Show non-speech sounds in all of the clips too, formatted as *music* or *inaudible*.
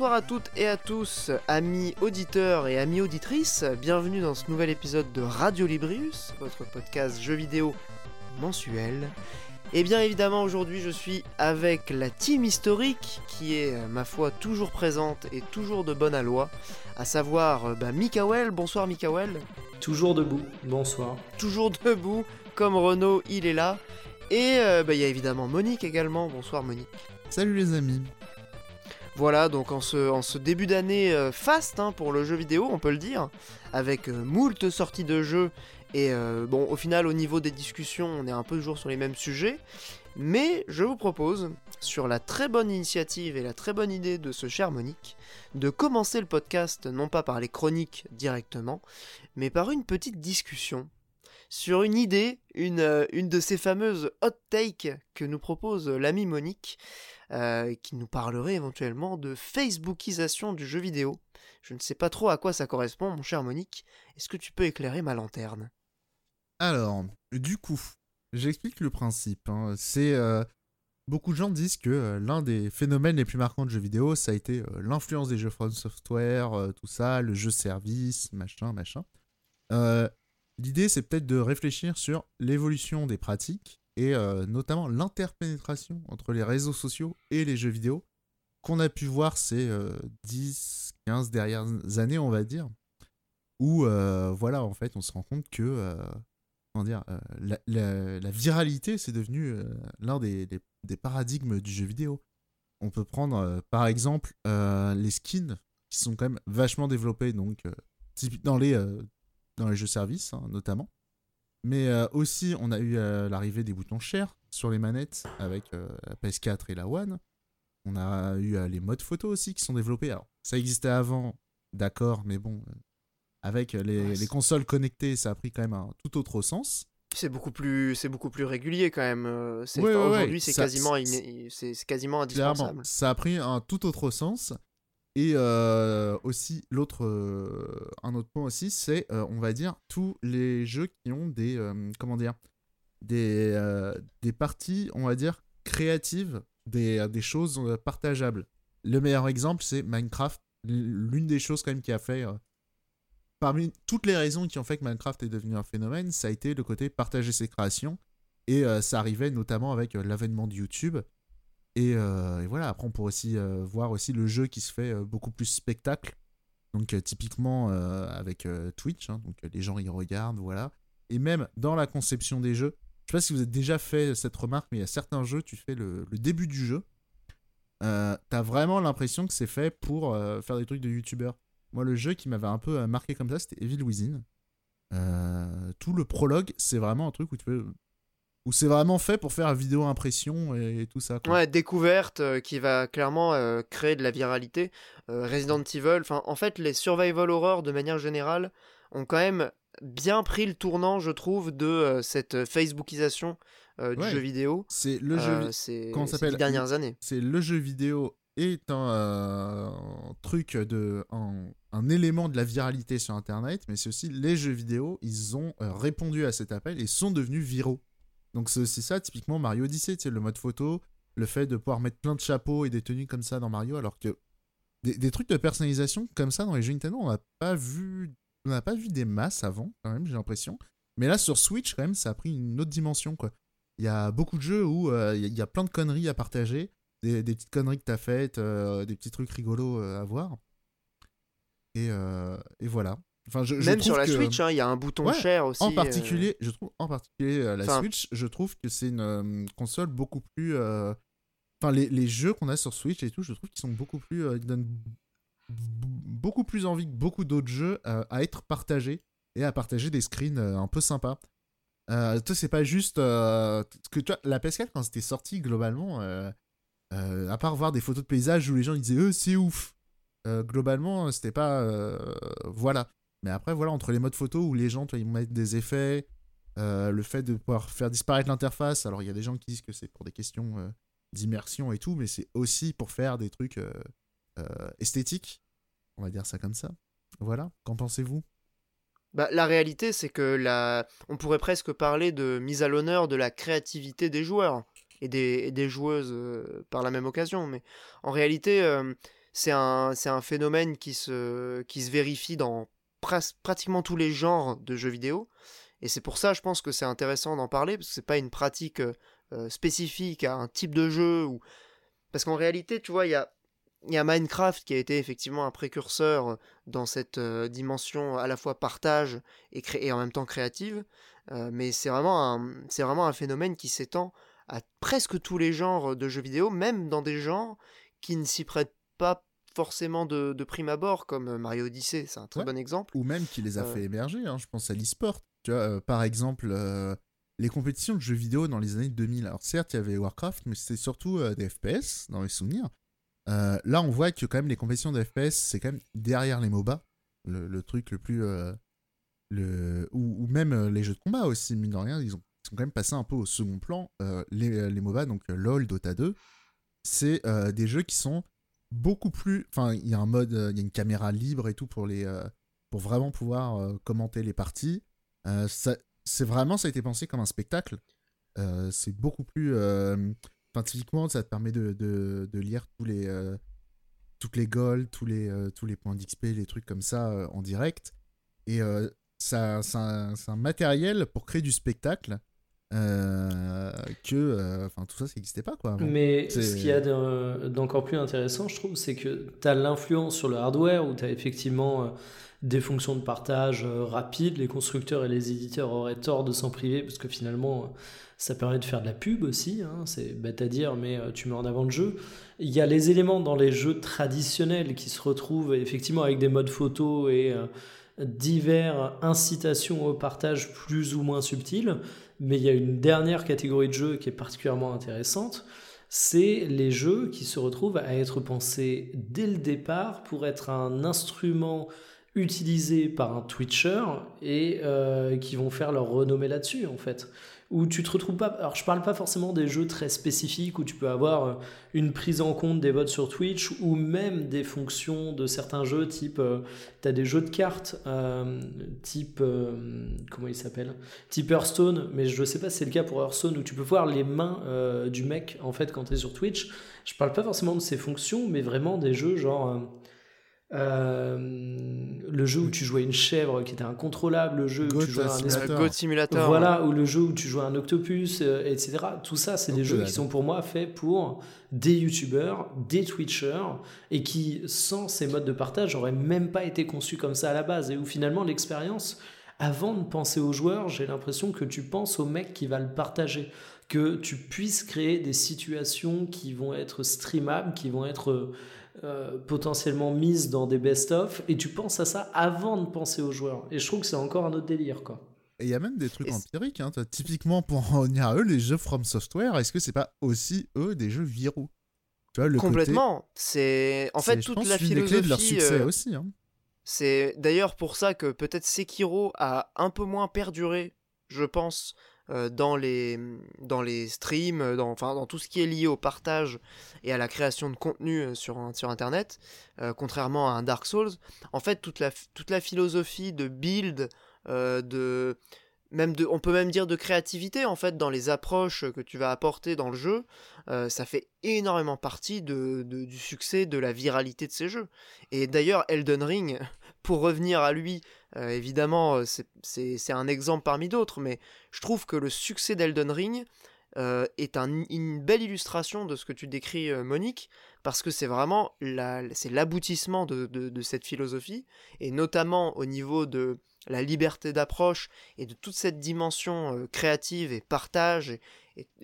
Bonsoir à toutes et à tous, amis auditeurs et amis auditrices, bienvenue dans ce nouvel épisode de Radio Librius, votre podcast jeux vidéo mensuel. Et bien évidemment aujourd'hui je suis avec la team historique qui est euh, ma foi toujours présente et toujours de bonne aloi, à savoir euh, bah, Mikael, bonsoir Mikael. Toujours debout, bonsoir. Toujours debout, comme Renaud il est là. Et euh, bah, il y a évidemment Monique également, bonsoir Monique. Salut les amis. Voilà, donc en ce, début d'année euh, faste hein, pour le jeu vidéo, on peut le dire, avec euh, moult sorties de jeux, et euh, bon, au final, au niveau des discussions, on est un peu toujours sur les mêmes sujets, mais je vous propose, sur la très bonne initiative et la très bonne idée de ce cher Monique, de commencer le podcast non pas par les chroniques directement, mais par une petite discussion sur une idée, une, une de ces fameuses hot takes que nous propose l'ami Monique, euh, qui nous parlerait éventuellement de Facebookisation du jeu vidéo. Je ne sais pas trop à quoi ça correspond, mon cher Monique. Est-ce que tu peux éclairer ma lanterne? Alors, du coup, j'explique le principe. hein. C'est euh, beaucoup de gens disent que euh, l'un des phénomènes les plus marquants de jeux vidéo, ça a été l'influence des jeux From Software, tout ça, le jeu service, machin, machin. L'idée, c'est peut-être de réfléchir sur l'évolution des pratiques et euh, notamment l'interpénétration entre les réseaux sociaux et les jeux vidéo qu'on a pu voir ces euh, 10, 15 dernières années, on va dire, où, euh, voilà, en fait, on se rend compte que, euh, comment dire, euh, la, viralité, c'est devenu euh, l'un des, paradigmes du jeu vidéo. On peut prendre, euh, par exemple, euh, les skins, qui sont quand même vachement développés, donc, euh, dans les, euh, dans les jeux services, hein, notamment. Mais euh, aussi, on a eu euh, l'arrivée des boutons share sur les manettes avec euh, la PS4 et la One. On a eu les modes photo aussi qui sont développés. Alors, ça existait avant, d'accord, mais bon, avec les, Ouais, les c'est- consoles connectées, ça a pris quand même un tout autre sens. C'est beaucoup plus, c'est beaucoup plus régulier quand même. Ouais, enfin, ouais, Aujourd'hui, c'est quasiment, c'est- quasiment Clairement, indispensable. ça a pris un tout autre sens. Et euh, aussi, l'autre, euh, un autre point aussi, c'est, euh, on va dire, tous les jeux qui ont des, comment dire, des, des parties, on va dire, créatives, des, des choses partageables. Le meilleur exemple, c'est Minecraft. L'une des choses quand même qui a fait, parmi toutes les raisons qui ont fait que Minecraft est devenu un phénomène, ça a été le côté partager ses créations. Et ça arrivait notamment avec l'avènement de YouTube. Et, euh, et voilà, après on pourrait aussi euh, voir aussi le jeu qui se fait euh, beaucoup plus spectacle. Donc typiquement avec Twitch, hein, donc les gens y regardent, voilà. Et même dans la conception des jeux, je sais pas si vous avez déjà fait cette remarque, mais il y a certains jeux, tu fais le, début du jeu, t'as vraiment l'impression que c'est fait pour faire des trucs de youtubeur. Moi, le jeu qui m'avait un peu marqué comme ça, c'était Evil Within. Tout le prologue, c'est vraiment un truc où tu peux où c'est vraiment fait pour faire vidéo impression et, et tout ça. quoi. Ouais, découverte euh, qui va clairement euh, créer de la viralité. Euh, Resident Evil, enfin, en fait, les survival horror de manière générale ont quand même bien pris le tournant, je trouve, de cette Facebookisation du Ouais. jeu vidéo. C'est le jeu, c'est s'appelle? dernières années. c'est le jeu vidéo est un, un truc de un, un élément de la viralité sur Internet, mais c'est aussi les jeux vidéo, ils ont répondu à cet appel et sont devenus viraux. Donc c'est ça, typiquement Mario Odyssey, tu sais, le mode photo, le fait de pouvoir mettre plein de chapeaux et des tenues comme ça dans Mario, alors que des, des trucs de personnalisation comme ça dans les jeux Nintendo, on n'a pas vu, on pas vu des masses avant, quand même, j'ai l'impression. Mais là sur Switch, quand même, ça a pris une autre dimension, quoi. Il y a beaucoup de jeux où euh, il y a- plein de conneries à partager, des, petites conneries que t'as faites, euh, des petits trucs rigolos euh, à voir. Et, et voilà. Enfin, je, je Même sur la que- Switch, hein, il y a un bouton Ouais, share aussi. en euh, particulier, je trouve en particulier euh, la Enfin- Switch, je trouve que c'est une euh, console beaucoup plus. Enfin, les, les jeux qu'on a sur Switch et tout, je trouve qu'ils sont beaucoup plus. ils donnent beaucoup plus envie que beaucoup d'autres jeux à être partagés et à partager des screens un peu sympas. Toi, c'est pas juste. que tu vois, la PS4, quand c'était sorti, globalement, à part voir des photos de paysages où les gens ils disaient, c'est ouf. globalement, c'était pas. voilà. Mais après, voilà, entre les modes photo où les gens, tu vois, ils mettent des effets, euh, le fait de pouvoir faire disparaître l'interface. Alors, il y a des gens qui disent que c'est pour des questions euh, d'immersion et tout, mais c'est aussi pour faire des trucs euh, esthétiques. On va dire ça comme ça. Voilà, qu'en pensez-vous? Bah, la réalité, c'est que la... on pourrait presque parler de mise à l'honneur de la créativité des joueurs et des, des joueuses par la même occasion. Mais en réalité, c'est un, un phénomène qui se, qui se vérifie dans pratiquement tous les genres de jeux vidéo. Et c'est pour ça, je pense que c'est intéressant d'en parler, parce que c'est pas une pratique euh, spécifique à un type de jeu. Ou... Parce qu'en réalité, tu vois, il y a, y a Minecraft qui a été effectivement un précurseur dans cette euh, dimension à la fois partage et, et en même temps créative. Euh, mais c'est vraiment, c'est vraiment un phénomène qui s'étend à presque tous les genres de jeux vidéo, même dans des genres qui ne s'y prêtent pas forcément de, prime abord, comme Mario Odyssey, c'est un très bon exemple. Ou même qui les a fait émerger, hein, je pense à l'e-sport. Tu vois, par exemple, les compétitions de jeux vidéo dans les années 2000. Alors certes, il y avait Warcraft, mais c'était surtout euh, des FPS dans les souvenirs. Euh, là, on voit que quand même les compétitions de FPS, c'est quand même derrière les MOBA, le, truc le plus... Euh, le, ou, même les jeux de combat aussi, mine de rien, ils, ont, sont quand même passés un peu au second plan. les, les MOBA, donc LoL, Dota 2, c'est des jeux qui sont beaucoup plus... Enfin, il y a un mode, il y a une caméra libre et tout pour, les, pour vraiment pouvoir commenter les parties. ça, c'est vraiment, ça a été pensé comme un spectacle. Euh, c'est beaucoup plus. Euh, enfin, typiquement, ça te permet de, de, lire tous les, euh, toutes les goals, tous les, tous les points d'XP, les trucs comme ça en direct. Et ça, c'est un, un, matériel pour créer du spectacle. Que enfin tout ça ça n'existait pas quoi mais ce qu'il y a d'encore plus intéressant je trouve c'est que tu as l'influence sur le hardware où tu as effectivement des fonctions de partage euh, rapides. Les constructeurs et les éditeurs auraient tort de s'en priver parce que finalement, euh, ça permet de faire de la pub aussi. Hein. c'est bête à dire, mais euh, tu mets en avant le jeu. Il y a les éléments dans les jeux traditionnels qui se retrouvent effectivement avec des modes photo et divers incitations au partage plus ou moins subtiles. Mais il y a une dernière catégorie de jeux qui est particulièrement intéressante c'est les jeux qui se retrouvent à être pensés dès le départ pour être un instrument utilisés par un Twitcher et euh, qui vont faire leur renommée là-dessus en fait. Où tu te retrouves pas. Alors je parle pas forcément des jeux très spécifiques où tu peux avoir euh, une prise en compte des votes sur Twitch ou même des fonctions de certains jeux type. Euh, tu as des jeux de cartes type. comment il s'appelle? Type Hearthstone, mais je sais pas si c'est le cas pour Hearthstone où tu peux voir les mains du mec en fait quand tu es sur Twitch. Je parle pas forcément de ces fonctions, mais vraiment des jeux genre euh, le jeu où tu jouais une chèvre qui était incontrôlable, le jeu où tu jouais un Simulator. Voilà, ou le jeu où tu jouais un octopus, euh, etc. Tout ça, c'est des jeux qui sont pour moi faits pour des youtubeurs, des twitchers, et qui, sans ces modes de partage, n'auraient même pas été conçus comme ça à la base. Et où finalement, l'expérience, avant de penser aux joueurs, j'ai l'impression que tu penses au mec qui va le partager que tu puisses créer des situations qui vont être streamables, qui vont être euh, potentiellement mise dans des best-of et tu penses à ça avant de penser aux joueurs. Et je trouve que c'est encore un autre délire, quoi. Et il y a même des trucs empiriques. Hein. Typiquement, pour *laughs* en revenir à eux, les jeux From Software, est-ce que c'est pas aussi eux des jeux viraux? Tu vois, le Complètement. C'est en fait toute la philosophie. de leur succès euh, aussi. Hein. C'est d'ailleurs pour ça que peut-être Sekiro a un peu moins perduré, je pense, dans, les, dans les streams, euh, dans, enfin, dans tout ce qui est lié au partage et à la création de contenu euh, sur, sur Internet, contrairement à un Dark Souls. En fait, toute la, toute la philosophie de build, de, même de, on peut même dire de créativité en fait dans les approches que tu vas apporter dans le jeu, ça fait énormément partie de, du succès, de la viralité de ces jeux. Et d'ailleurs, Elden Ring, *laughs* pour revenir à lui, euh, évidemment, euh, c'est un exemple parmi d'autres, mais je trouve que le succès d'Elden Ring euh, est une belle illustration de ce que tu décris, Monique, parce que c'est vraiment l'aboutissement de, de, cette philosophie, et notamment au niveau de la liberté d'approche et de toute cette dimension créative et partage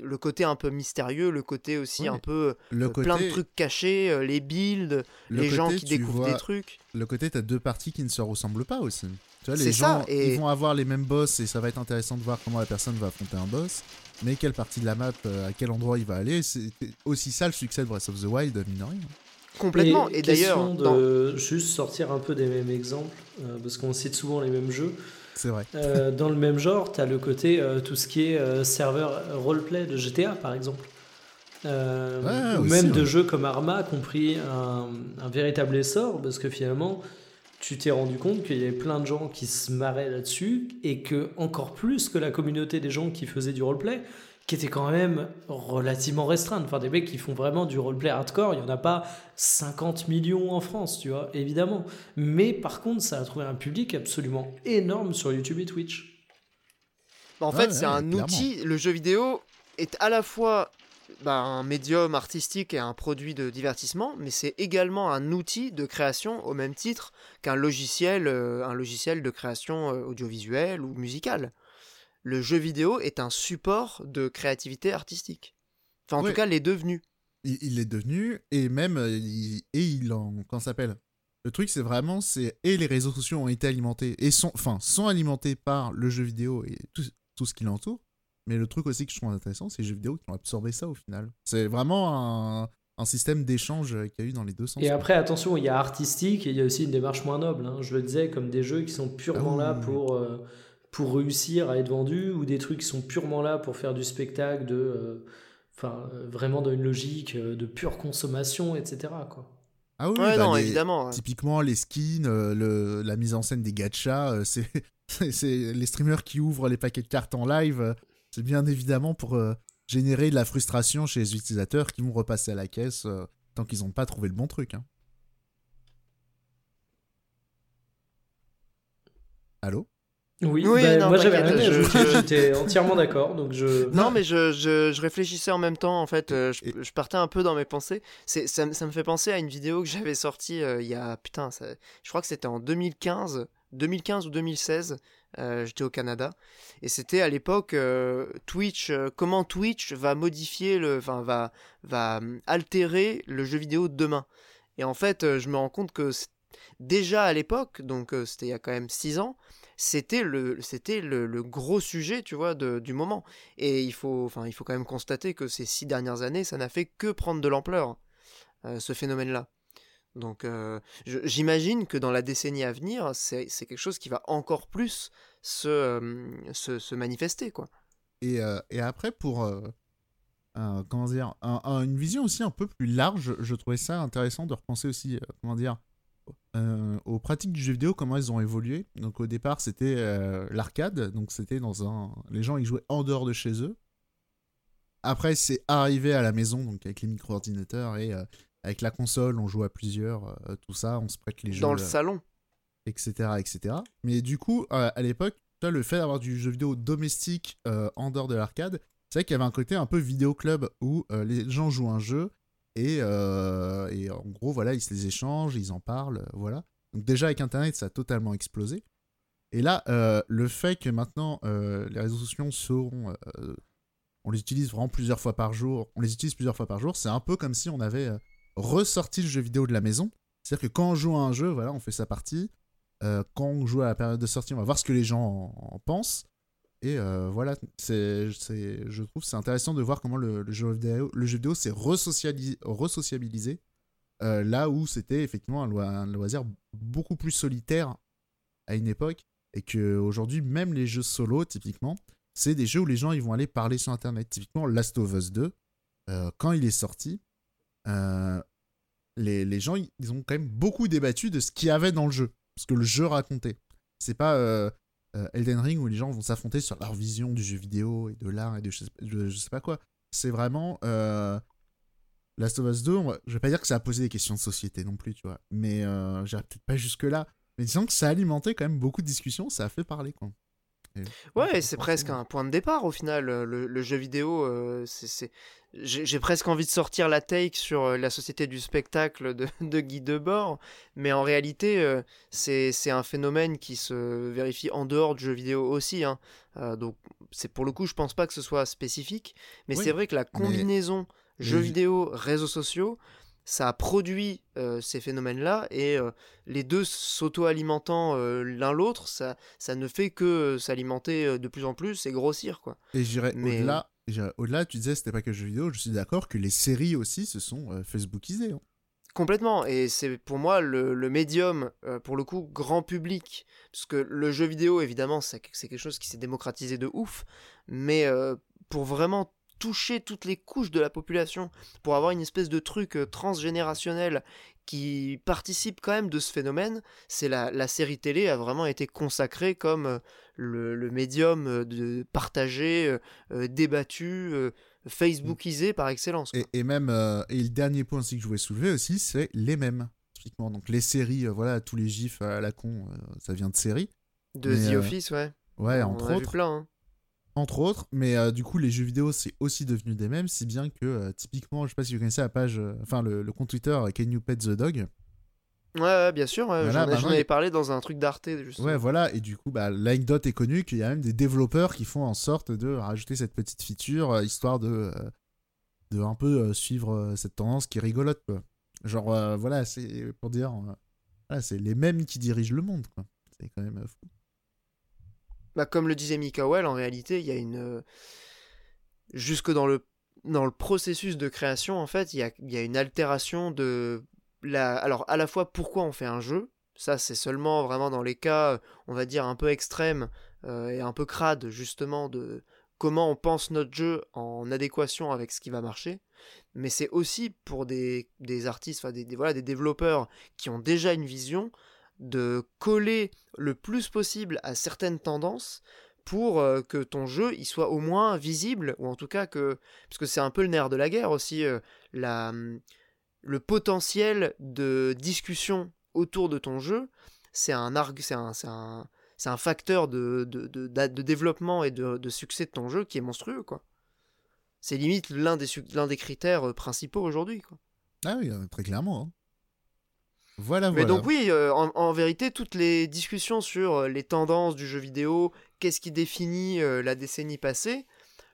le côté un peu mystérieux, le côté aussi un peu le euh, plein de trucs cachés, euh, les builds, les gens qui découvrent des trucs. Le côté, t'as deux parties qui ne se ressemblent pas aussi. Tu vois, les gens, et... ils vont avoir les mêmes boss et ça va être intéressant de voir comment la personne va affronter un boss. Mais quelle partie de la map, euh, à quel endroit il va aller, c'est aussi ça le succès de Breath of the Wild, mine de rien. Complètement. Et, d'ailleurs, de juste sortir un peu des mêmes exemples, parce qu'on cite souvent les mêmes jeux. C'est vrai. Euh, dans le même genre, tu as le côté euh, tout ce qui est euh, serveur roleplay de GTA, par exemple. ou même de jeux comme Arma qui ont pris un, un, véritable essor, parce que finalement, tu t'es rendu compte qu'il y avait plein de gens qui se marraient là-dessus, et que encore plus que la communauté des gens qui faisaient du roleplay, qui était quand même relativement restreinte. Enfin, des mecs qui font vraiment du roleplay hardcore, il n'y en a pas 50 millions en France, tu vois, évidemment. Mais par contre, ça a trouvé un public absolument énorme sur YouTube et Twitch. Bah, en fait, c'est un outil, le jeu vidéo est à la fois bah, un médium artistique et un produit de divertissement, mais c'est également un outil de création au même titre qu'un logiciel, euh, un logiciel de création euh, audiovisuelle ou musicale. Le jeu vidéo est un support de créativité artistique. Enfin, en tout cas, l'est devenu. Il, est devenu, et même, euh, il, et il en. Comment s'appelle? Le truc, c'est vraiment, c'est. Et les réseaux sociaux ont été alimentés, et sont, enfin, sont alimentés par le jeu vidéo et tout, tout ce qui l'entoure. Mais le truc aussi que je trouve intéressant, c'est les jeux vidéo qui ont absorbé ça au final. C'est vraiment un, un système d'échange qu'il y a eu dans les deux sens. Et après, attention, il y a artistique et il y a aussi une démarche moins noble. Hein. Je le disais, comme des jeux qui sont purement ah là pour, euh, pour réussir à être vendus ou des trucs qui sont purement là pour faire du spectacle, de, euh, enfin, euh, vraiment dans une logique de pure consommation, etc. Quoi. Ah oui, bah, non, évidemment. Typiquement, les skins, le, la mise en scène des gachas, *laughs* c'est les streamers qui ouvrent les paquets de cartes en live c'est bien évidemment pour euh, générer de la frustration chez les utilisateurs qui vont repasser à la caisse euh, tant qu'ils n'ont pas trouvé le bon truc. Hein. Allô? Oui, bah, moi j'avais rien j'étais entièrement d'accord. Donc je... Non, mais je, je, réfléchissais en même temps, en fait, euh, je, partais un peu dans mes pensées. Ça, ça, me fait penser à une vidéo que j'avais sortie il y a, putain, je crois que c'était en 2015, 2015 ou 2016, euh, j'étais au Canada. Et c'était à l'époque euh, Twitch, euh, comment Twitch va modifier, le, enfin va, va altérer le jeu vidéo de demain. Et en fait, je me rends compte que déjà à l'époque, donc c'était il y a quand même 6 ans, c'était le, c'était le, gros sujet, tu vois, de, du moment. Et il faut, enfin, il faut quand même constater que ces 6 dernières années, ça n'a fait que prendre de l'ampleur, ce phénomène-là. Donc euh, j'imagine que dans la décennie à venir, c'est quelque chose qui va encore plus se, euh, se, manifester. quoi. Et, euh, et après, pour comment dire, une vision aussi un peu plus large, je trouvais ça intéressant de repenser aussi, comment dire, aux pratiques du jeu vidéo, comment elles ont évolué. Donc au départ, c'était l'arcade, donc c'était dans un... Les gens, ils jouaient en dehors de chez eux. Après, c'est arrivé à la maison, donc avec les micro-ordinateurs et avec la console, on joue à plusieurs, euh, tout ça, on se prête les jeux. Dans le salon. Etc. etc. Mais du coup, euh, à l'époque, le fait d'avoir du jeu vidéo domestique euh, en dehors de l'arcade, c'est vrai qu'il y avait un côté un peu vidéo club où les gens jouent un jeu et, et, en gros, voilà, ils se les échangent, ils en parlent, voilà. Donc déjà avec Internet, ça a totalement explosé. Et là, le fait que maintenant les réseaux sociaux seront, on les utilise vraiment plusieurs fois par jour, on les utilise plusieurs fois par jour, c'est un peu comme si on avait ressorti le jeu vidéo de la maison. C'est-à-dire que quand on joue à un jeu, voilà, on fait sa partie. Euh, quand on joue à la période de sortie, on va voir ce que les gens en, pensent. Et euh, voilà, c'est, je trouve c'est intéressant de voir comment le, jeu vidéo, le jeu vidéo s'est resociabilisé. Euh, là où c'était effectivement un, loisir beaucoup plus solitaire à une époque. Et qu'aujourd'hui, même les jeux solo, typiquement, c'est des jeux où les gens ils vont aller parler sur Internet. Typiquement, Last of Us 2, quand il est sorti, euh, les, les, gens, ils ont quand même beaucoup débattu de ce qu'il y avait dans le jeu, ce que le jeu racontait. C'est pas euh, euh, Elden Ring où les gens vont s'affronter sur leur vision du jeu vidéo et de l'art et de je sais, pas quoi. C'est vraiment Last of Us 2. je vais pas dire que ça a posé des questions de société non plus, tu vois, mais j'irai peut-être pas jusque là. Mais disons que ça a alimenté quand même beaucoup de discussions, ça a fait parler quoi. Ouais, c'est presque un point de départ au final. Le, jeu vidéo, c'est j'ai presque envie de sortir la take sur euh, la société du spectacle de, *laughs* de Guy Debord, mais en réalité, euh, c'est un phénomène qui se vérifie en dehors du jeu vidéo aussi. Hein. Euh, donc, c'est pour le coup, je pense pas que ce soit spécifique, mais c'est vrai que la combinaison jeux vidéo, réseaux sociaux, ça a produit ces phénomènes-là et les deux s'auto-alimentant l'un l'autre, ça, ça ne fait que s'alimenter de plus en plus et grossir. Quoi. Et j'irais Mais... au-delà au-delà, tu disais c'était pas que jeux vidéo, je suis d'accord que les séries aussi se sont euh, Facebookisées. Hein. Complètement, et c'est pour moi le, médium, euh, pour le coup, grand public. Parce que le jeu vidéo, évidemment, c'est quelque chose qui s'est démocratisé de ouf, mais euh, pour vraiment toucher toutes les couches de la population, pour avoir une espèce de truc transgénérationnel qui participe quand même de ce phénomène, c'est la, la série télé a vraiment été consacrée comme euh, le, le médium euh, de partagé, euh, euh, débattu, euh, facebookisé par excellence. Et, et même, euh, et le dernier point aussi que je voulais soulever aussi, c'est les mêmes. Typiquement, donc les séries, euh, voilà, tous les gifs à la con, euh, ça vient de séries. De mais, The euh, Office, ouais. Ouais, On entre autres. plein. hein. Entre autres, mais euh, du coup, les jeux vidéo, c'est aussi devenu des mêmes, si bien que, euh, typiquement, je sais pas si vous connaissez la page, euh, enfin, le, le compte Twitter Can You Pet the Dog? Ouais, ouais, bien sûr. ouais, Voilà, J'en il- avais parlé dans un truc d'Arte, justement. Ouais, voilà, et du coup, bah, l'anecdote est connue qu'il y a même des développeurs qui font en sorte de rajouter cette petite feature, histoire de, de un peu suivre cette tendance qui est rigolote, quoi. Genre, voilà, c'est pour dire, voilà, c'est les mêmes qui dirigent le monde, quoi. C'est quand même fou. Bah, comme le disait Mikael, en réalité, il y a une. euh, Jusque dans le, dans le processus de création, en fait, il y a, une altération de. Alors, à la fois, pourquoi on fait un jeu Ça, c'est seulement vraiment dans les cas, on va dire, un peu extrêmes euh, et un peu crades, justement, de comment on pense notre jeu en adéquation avec ce qui va marcher. Mais c'est aussi pour des, artistes, voilà, des développeurs qui ont déjà une vision de coller le plus possible à certaines tendances pour euh, que ton jeu il soit au moins visible ou en tout cas que parce que c'est un peu le nerf de la guerre aussi euh, la hum, le potentiel de discussion autour de ton jeu c'est un arg c'est un un un facteur de, de, de, de développement et de, succès de ton jeu qui est monstrueux quoi c'est limite l'un des, l'un des critères euh, principaux aujourd'hui quoi. Ah oui, très clairement. hein. Voilà, Mais voilà. donc oui, euh, en, en vérité, toutes les discussions sur euh, les tendances du jeu vidéo, qu'est-ce qui définit euh, la décennie passée,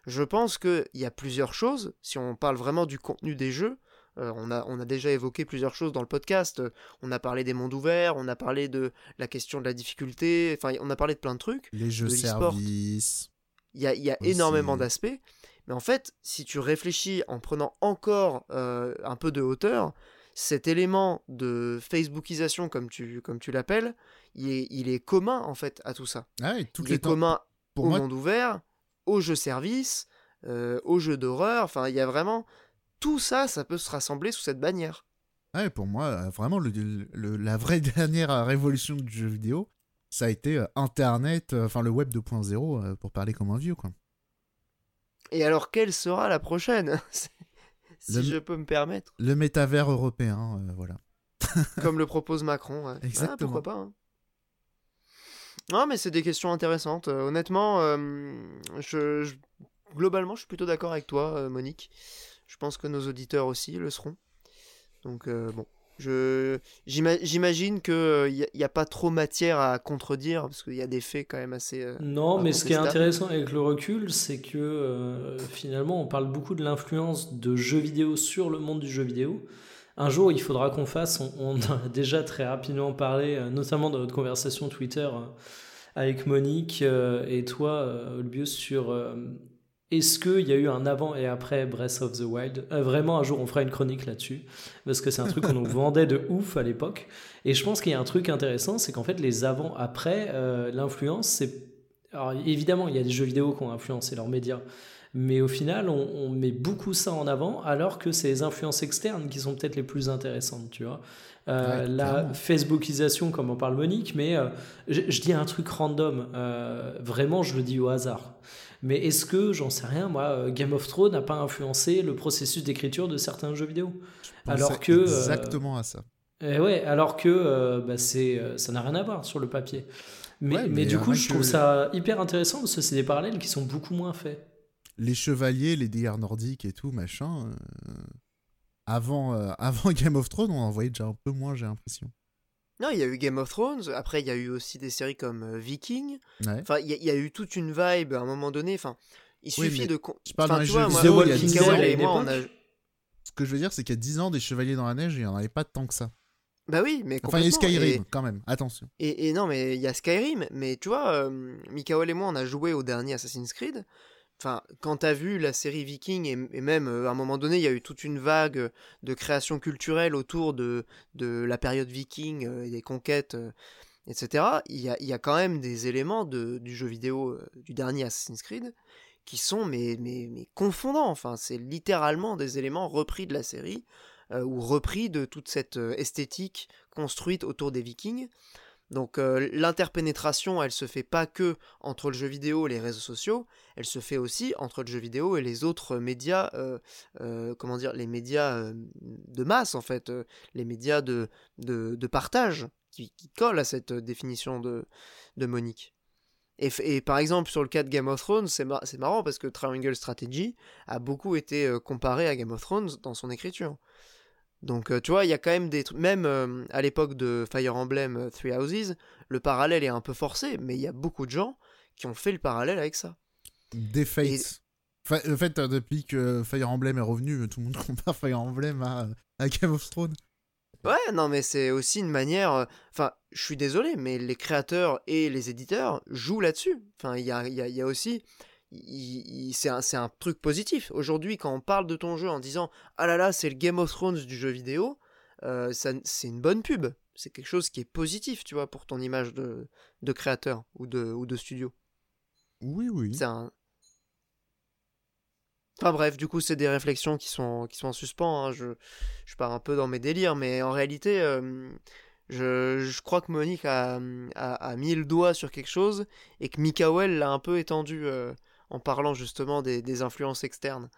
je pense qu'il y a plusieurs choses. Si on parle vraiment du contenu des jeux, euh, on, a, on a déjà évoqué plusieurs choses dans le podcast. On a parlé des mondes ouverts, on a parlé de la question de la difficulté, enfin on a parlé de plein de trucs. les jeux de services. Il y a, il y a énormément d'aspects. Mais en fait, si tu réfléchis en prenant encore euh, un peu de hauteur, cet élément de Facebookisation, comme tu, comme tu l'appelles, il est, il est commun en fait à tout ça. Ah oui, il les est commun Pour au moi, monde ouvert, aux jeux services, euh, aux jeux d'horreur. Enfin, il y a vraiment tout ça, ça peut se rassembler sous cette bannière. Ouais, pour moi, euh, vraiment, le, le- la vraie *laughs* dernière révolution du jeu vidéo, ça a été euh, Internet, euh, enfin le web 2.0, euh, pour parler comme un vieux, quoi. Et alors, quelle sera la prochaine? *laughs* Si Le- je peux me permettre, Le métavers européen, euh, voilà. *laughs* *laughs* comme le propose Macron. ouais. Ah, Exactement. pourquoi pas hein. Non, mais c'est des questions intéressantes. Euh, honnêtement, euh, je, je- globalement, je suis plutôt d'accord avec toi, Monique. Je pense que nos auditeurs aussi le seront. Donc, bon. J'imagine qu'il n'y a, pas trop matière à contredire, parce qu'il y a des faits quand même assez... euh, Non, mais ce qui est intéressant avec le recul, c'est que euh, finalement, on parle beaucoup de l'influence de jeux vidéo sur le monde du jeu vidéo. Un jour, il faudra qu'on fasse, on, on a déjà très rapidement parlé, euh, notamment dans notre conversation Twitter avec Monique et toi, Olbius, sur est-ce qu'il y a eu un avant et après Breath of the Wild? Euh, Vraiment, un jour, on fera une chronique là-dessus, parce que c'est un truc qu'on nous *laughs* vendait de ouf à l'époque. Et je pense qu'il y a un truc intéressant, c'est qu'en fait, les avant-après, euh, l'influence, c'est. Alors évidemment, il y a des jeux vidéo qui ont influencé leurs médias, mais au final, on, on met beaucoup ça en avant, alors que c'est les influences externes qui sont peut-être les plus intéressantes, tu vois. Euh, Ouais, la. Facebookisation, comme en parle Monique, mais je, je dis un truc random, vraiment, je le dis au hasard. Mais est-ce que, j'en sais rien, moi, euh, Game of Thrones n'a pas influencé le processus d'écriture de certains jeux vidéo? Je Alors que, euh, Exactement à ça. Eh ouais, alors que euh, bah, c'est, ça n'a rien à voir sur le papier. Mais, Ouais, mais, mais du coup, je que- trouve ça hyper intéressant parce que c'est des parallèles qui sont beaucoup moins faits. Les chevaliers, les DR nordiques et tout, machin. euh, Avant, euh, *laughs* avant Game of Thrones, on en voyait déjà un peu moins, j'ai l'impression. Non, il y a eu Game of Thrones, après il y a eu aussi des séries comme euh, Viking, Ouais. enfin il y, a- il y a eu toute une vibe à un moment donné, enfin il Oui, suffit de... con- je parle enfin, tu vois, moi, vidéo, moi, il y a Mikael 10 ans, et moi, on a... Ce que je veux dire, c'est qu'il y a 10 ans, des chevaliers dans la neige, il n'y en avait pas tant que ça. Bah oui, mais Enfin, il y a eu complètement, et- Skyrim, quand même, attention. Et, et non, mais il y a Skyrim, mais tu vois, euh, Mikael et moi, on a joué au dernier Assassin's Creed. Enfin, quand t'as vu la série Viking, et, même euh, à un moment donné, il y a eu toute une vague euh, de création culturelle autour de, la période Viking euh, des conquêtes, etc. Il y a, quand même des éléments du jeu vidéo du dernier Assassin's Creed qui sont mais confondants. Enfin, c'est littéralement des éléments repris de la série. ou repris de toute cette esthétique construite autour des Vikings. Donc l'interpénétration, elle se fait pas que entre le jeu vidéo et les réseaux sociaux, elle se fait aussi entre le jeu vidéo et les autres médias, comment dire, les médias de masse en fait, les médias de, partage qui, collent à cette définition de Monique. Et, par exemple, sur le cas de Game of Thrones, c'est marrant parce que Triangle Strategy a beaucoup été comparé à Game of Thrones dans son écriture. Donc, euh, tu vois, il y a quand même des trucs. Même euh, à l'époque de Fire Emblem euh, Three Houses, le parallèle est un peu forcé, mais il y a beaucoup de gens qui ont fait le parallèle avec ça. Des fates. En fait, depuis que Fire Emblem est revenu, tout le monde *laughs* compare Fire Emblem à, Game of Thrones. Ouais, non, mais c'est aussi une manière. Enfin, je suis désolé, mais les créateurs et les éditeurs jouent là-dessus. Enfin, il y a, y a aussi c'est un, un, truc positif. Aujourd'hui, quand on parle de ton jeu en disant Ah là là, c'est le Game of Thrones du jeu vidéo, euh, c'est une bonne pub. C'est quelque chose qui est positif, tu vois, pour ton image de, de créateur ou de, ou de studio. Oui, oui. C'est un. Enfin bref, du coup, c'est des réflexions qui sont, qui sont en suspens. Hein. Je, je pars un peu dans mes délires, mais en réalité, euh, je, je, crois que Monique a, a, mis le doigt sur quelque chose et que Mikael l'a un peu étendu. Euh, en parlant justement des, influences externes.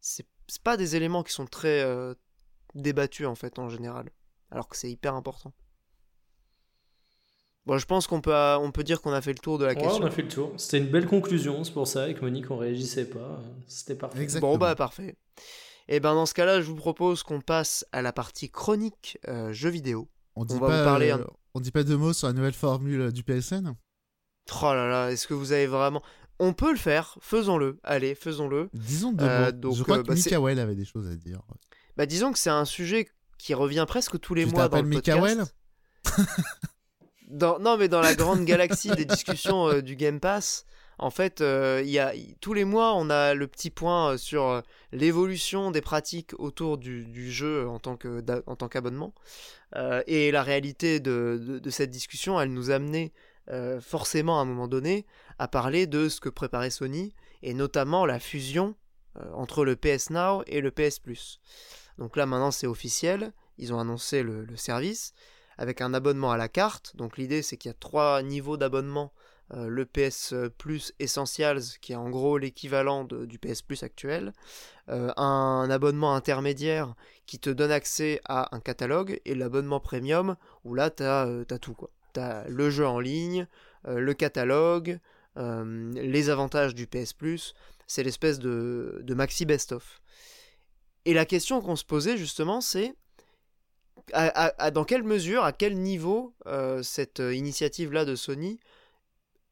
C'est pas des éléments qui sont très euh, débattus en fait en général, alors que c'est hyper important. Bon, je pense qu'on peut, on peut dire qu'on a fait le tour de la question. on a fait le tour. C'était une belle conclusion, c'est pour ça, avec Monique, on réagissait pas. C'était parfait. Bon, bah, parfait. Et eh ben, dans ce cas-là, je vous propose qu'on passe à la partie chronique euh, jeux vidéo. On, dit va pas, parler. Euh, on dit pas deux mots sur la nouvelle formule du PSN Oh là là, est-ce que vous avez vraiment on peut le faire, faisons-le. Allez, faisons-le. Disons deux euh, donc, Je crois euh, que bah, avait des choses à dire. Bah, disons que c'est un sujet qui revient presque tous les mois dans le podcast. *laughs* dans... Non, mais dans la grande galaxie des discussions euh, du Game Pass, en fait, il y a... tous les mois, on a le petit point sur l'évolution des pratiques autour du, jeu en tant qu'abonnement. et la réalité de, de, cette discussion, elle nous a amené forcément à un moment donné à parler de ce que préparait Sony, et notamment la fusion euh, entre le PS Now et le PS Plus. Donc là maintenant c'est officiel, ils ont annoncé le, service avec un abonnement à la carte. Donc l'idée c'est qu'il y a trois niveaux d'abonnement. Euh, le PS Plus Essentials, qui est en gros l'équivalent du PS Plus actuel, euh, un abonnement intermédiaire qui te donne accès à un catalogue, et l'abonnement premium, où là tu as, tout. Tu as le jeu en ligne, le catalogue, euh, les avantages du PS Plus, c'est l'espèce de, maxi best-of. Et la question qu'on se posait justement, c'est dans quelle mesure, à quel niveau euh, cette initiative-là de Sony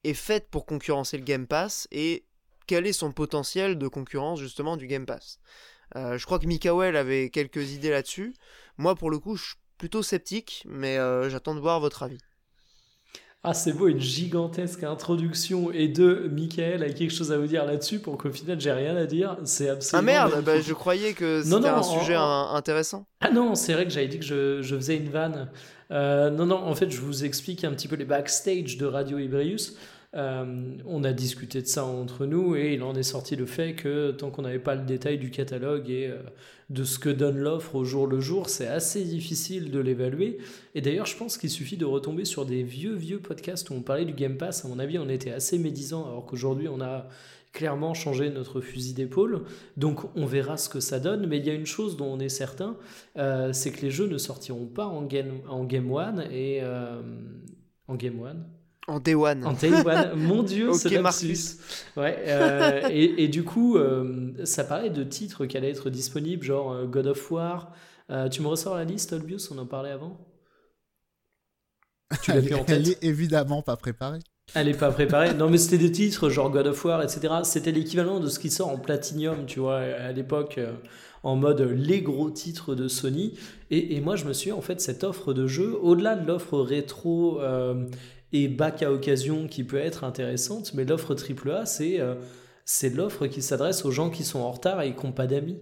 est faite pour concurrencer le Game Pass et quel est son potentiel de concurrence justement du Game Pass? Euh, je crois que Mikael avait quelques idées là-dessus. Moi, pour le coup, je suis plutôt sceptique, mais j'attends de voir votre avis. Ah, c'est beau, une gigantesque introduction. Et de Michael a quelque chose à vous dire là-dessus pour qu'au final, j'ai rien à dire. C'est absolument. Ah merde, bah, je croyais que c'était un sujet intéressant. Ah non, c'est vrai que j'avais dit que je, je faisais une vanne. Euh, non, non, en fait, je vous explique un petit peu les backstage de Radio Ibrius. Euh, on a discuté de ça entre nous et il en est sorti le fait que tant qu'on n'avait pas le détail du catalogue et euh, de ce que donne l'offre au jour le jour, c'est assez difficile de l'évaluer. Et d'ailleurs, je pense qu'il suffit de retomber sur des vieux, vieux podcasts où on parlait du Game Pass. À mon avis, on était assez médisant alors qu'aujourd'hui, on a clairement changé notre fusil d'épaule. Donc on verra ce que ça donne. Mais il y a une chose dont on est certain, euh, c'est que les jeux ne sortiront pas en game One et... en Game One en Day One. En Day One. Mon Dieu, *laughs* c'est Marcus. Ouais, euh, et, du coup, euh, ça parlait de titres qui allaient être disponibles, genre euh, God of War. tu me ressors la liste, Olbius On en parlait avant? Tu l'as en tête Elle est évidemment pas préparée. Elle est pas préparée. Non, mais c'était des titres genre God of War, etc. C'était l'équivalent de ce qui sort en Platinum, tu vois, à l'époque, en mode les gros titres de Sony. Et, et, moi, je me suis en fait, cette offre de jeu, au-delà de l'offre rétro et bac à occasion qui peut être intéressante, mais l'offre AAA, c'est euh, c'est l'offre qui s'adresse aux gens qui sont en retard et qui n'ont pas d'amis.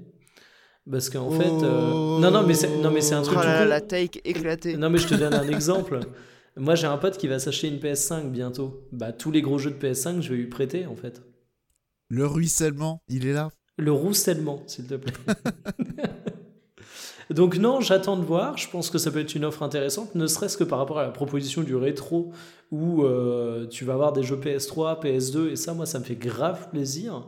Parce qu'en fait. Euh. Non, non, mais c'est, non, mais c'est un truc. Oh la take éclatée. Non, mais je te donne un exemple. Moi, j'ai un pote qui va s'acheter une PS5 bientôt. Bah, tous les gros jeux de PS5, je vais lui prêter, en fait. Le ruissellement, il est là? Le roussellement, s'il te plaît. *laughs* Donc non, j'attends de voir. Je pense que ça peut être une offre intéressante, ne serait-ce que par rapport à la proposition du rétro, où euh, tu vas avoir des jeux PS3, PS2, et ça, moi, ça me fait grave plaisir.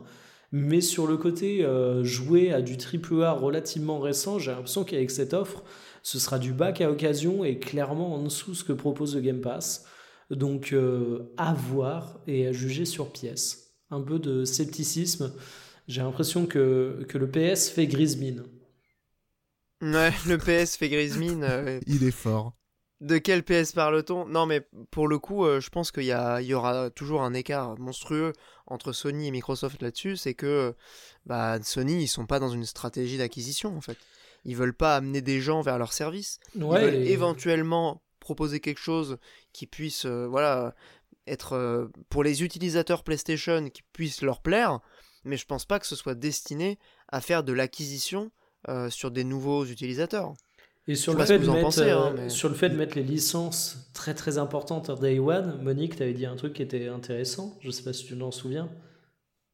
Mais sur le côté euh, jouer à du AAA relativement récent, j'ai l'impression qu'avec cette offre, ce sera du bac à occasion et clairement en dessous ce que propose le Game Pass. Donc euh, à voir et à juger sur pièce. Un peu de scepticisme. J'ai l'impression que, que le PS fait grise mine. Ouais, le PS fait grise mine. euh, Il est fort. De quel PS parle-t-on? Non, mais pour le coup, euh, je pense qu'il y, a- y aura toujours un écart monstrueux entre Sony et Microsoft là-dessus. C'est que bah, Sony, ils sont pas dans une stratégie d'acquisition en fait. Ils veulent pas amener des gens vers leur service. Ouais, ils veulent et- éventuellement proposer quelque chose qui puisse, euh, voilà, être euh, pour les utilisateurs PlayStation qui puisse leur plaire. Mais je pense pas que ce soit destiné à faire de l'acquisition euh, sur des nouveaux utilisateurs. Et sur le, fait de mettre, pensez, hein, euh, mais- sur le fait de mettre les licences très très importantes en Day One, Monique, tu avais dit un truc qui était intéressant, je sais pas si tu t'en souviens.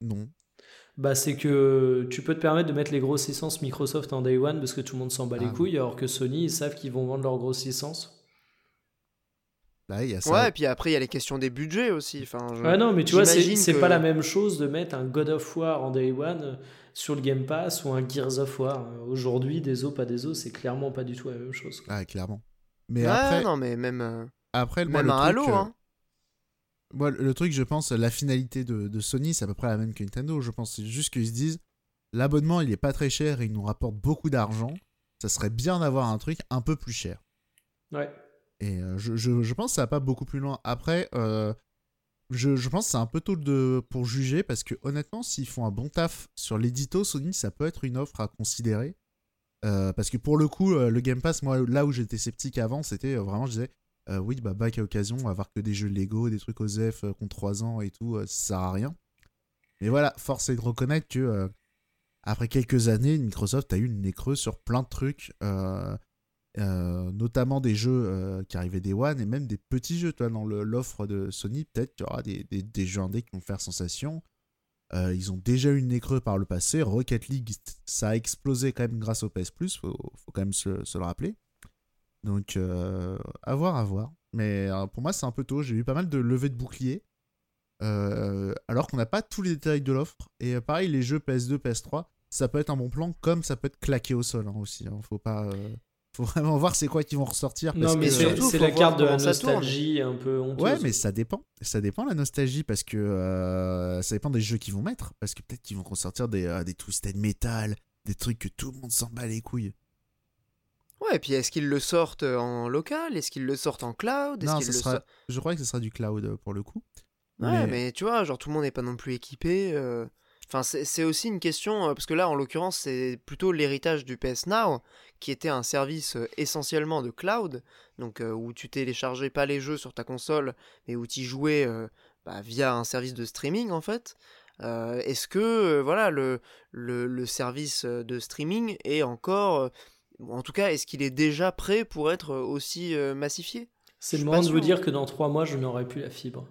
Non. Bah, c'est que tu peux te permettre de mettre les grosses licences Microsoft en Day One parce que tout le monde s'en bat les Ah. couilles, alors que Sony, ils savent qu'ils vont vendre leurs grosses licences. Là, il y a ça. Ouais, et puis après, il y a les questions des budgets aussi. Enfin, je- Ouais, non, mais tu vois, c'est que- pas la même chose de mettre un God of War en Day One euh, sur le Game Pass ou un Gears of War. Euh, Aujourd'hui, des os, pas des os, c'est clairement pas du tout la même chose. quoi. Ah, clairement. Mais après, non, mais même, euh, après moi, même le un truc, Halo, hein. Moi, le truc, je pense, la finalité de, de Sony, c'est à peu près la même que Nintendo. Je pense c'est juste qu'ils se disent l'abonnement, il est pas très cher et il nous rapporte beaucoup d'argent. Ça serait bien d'avoir un truc un peu plus cher. Ouais. Et euh, je, pense que ça va pas beaucoup plus loin. Après, euh, je, pense que c'est un peu tôt de, pour juger parce que honnêtement, s'ils font un bon taf sur l'édito, Sony, ça peut être une offre à considérer. Euh, parce que pour le coup, le Game Pass, moi, là où j'étais sceptique avant, c'était vraiment, je disais, oui, bah, bac à occasion, on que des jeux Lego, des trucs euh, contre 3 ans et tout, ça sert à rien. Mais voilà, force est de reconnaître que après quelques années, Microsoft a eu le nez sur plein de trucs, euh, notamment des jeux euh, qui arrivaient des One et même des petits jeux. Toi, dans l'offre de Sony, peut-être qu'il y aura des, des, des jeux indés qui vont faire sensation. Euh, ils ont déjà eu le nez par le passé. Rocket League, ça a explosé quand même grâce au PS Plus, faut, faut quand même se, le rappeler. Donc, à voir, à voir. Mais pour moi, c'est un peu tôt. J'ai eu pas mal de levées de boucliers. Alors qu'on n'a pas tous les détails de l'offre. Et pareil, les jeux PS2, PS3, ça peut être un bon plan, comme ça peut être claqué au sol hein, aussi. hein. Faut pas. Faut vraiment voir c'est quoi qui vont ressortir. parce Non, mais c'est surtout, c'est la carte de la ça nostalgie un peu honteuse. Ouais, mais ça dépend. Ça dépend la nostalgie parce que euh, ça dépend des jeux qu'ils vont mettre. Parce que peut-être qu'ils vont ressortir des, euh, des Twisted Metal, des trucs que tout le monde s'en bat les couilles. Ouais, et puis est-ce qu'ils le sortent en local? Est-ce qu'ils le sortent en cloud? Est-ce Non, le sera, je crois que ce sera du cloud euh, pour le coup. Ouais, mais- mais... tu vois, genre tout le monde n'est pas non plus équipé. euh. Enfin, c'est aussi une question, euh, parce que là, en l'occurrence, c'est plutôt l'héritage du PS Now, qui était un service euh, essentiellement de cloud, donc euh, où tu téléchargeais pas les jeux sur ta console, mais où tu y jouais euh, bah, via un service de streaming, en fait. Euh, Est-ce que, voilà, le, le, le service de streaming est encore... en tout cas, est-ce qu'il est déjà prêt pour être aussi massifié? C'est le moment de vous dire que dans trois mois, je n'aurai plus la fibre.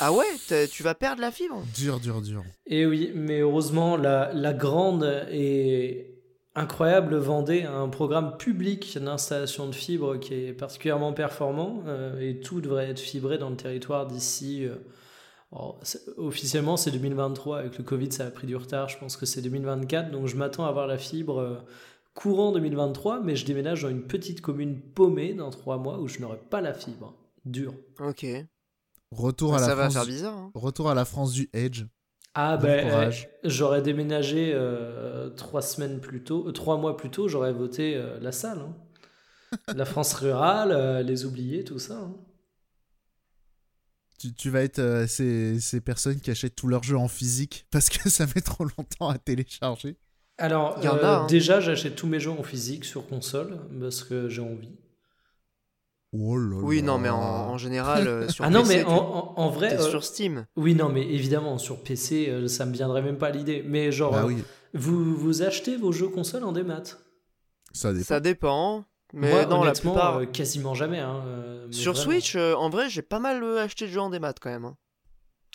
Ah ouais Tu vas perdre la fibre Dur, dur, dur. Et oui, mais heureusement, la, la grande et incroyable Vendée a un programme public d'installation de fibre qui est particulièrement performant euh, et tout devrait être fibré dans le territoire d'ici. euh, officiellement, c'est 2023. Avec le Covid, ça a pris du retard. Je pense que c'est 2024. Donc, je m'attends à avoir la fibre euh, courant 2023, mais je déménage dans une petite commune paumée dans trois mois où je n'aurai pas la fibre. Dur. Ok. Retour à ça la va France. faire bizarre. hein. Retour à la France du Edge. Ah ben, euh, j'aurais déménagé euh, trois semaines plus tôt, euh, trois mois plus tôt, j'aurais voté euh, la salle. hein. *laughs* la France rurale, euh, les oubliés, tout ça. hein. Tu, tu vas être euh, ces, ces personnes qui achètent tous leurs jeux en physique *laughs* parce que ça met trop longtemps à télécharger. Alors, Il y en euh, a, hein. déjà, j'achète tous mes jeux en physique sur console parce que j'ai envie. Oh là Oui, là. non, mais en, en général, euh, sur ah non, PC, mais en, en- en t'es vrai, euh, sur Steam. oui, non, mais évidemment, sur PC, euh, ça me viendrait même pas à l'idée. Mais genre, Bah euh, oui, vous, vous achetez vos jeux console en démat? Ça dépend. Ça dépend. Mais Moi, non, la honnêtement, plupart. euh, quasiment jamais. hein, euh, sur vraiment. Switch, euh, en vrai, j'ai pas mal acheté de jeux en démat quand même. hein.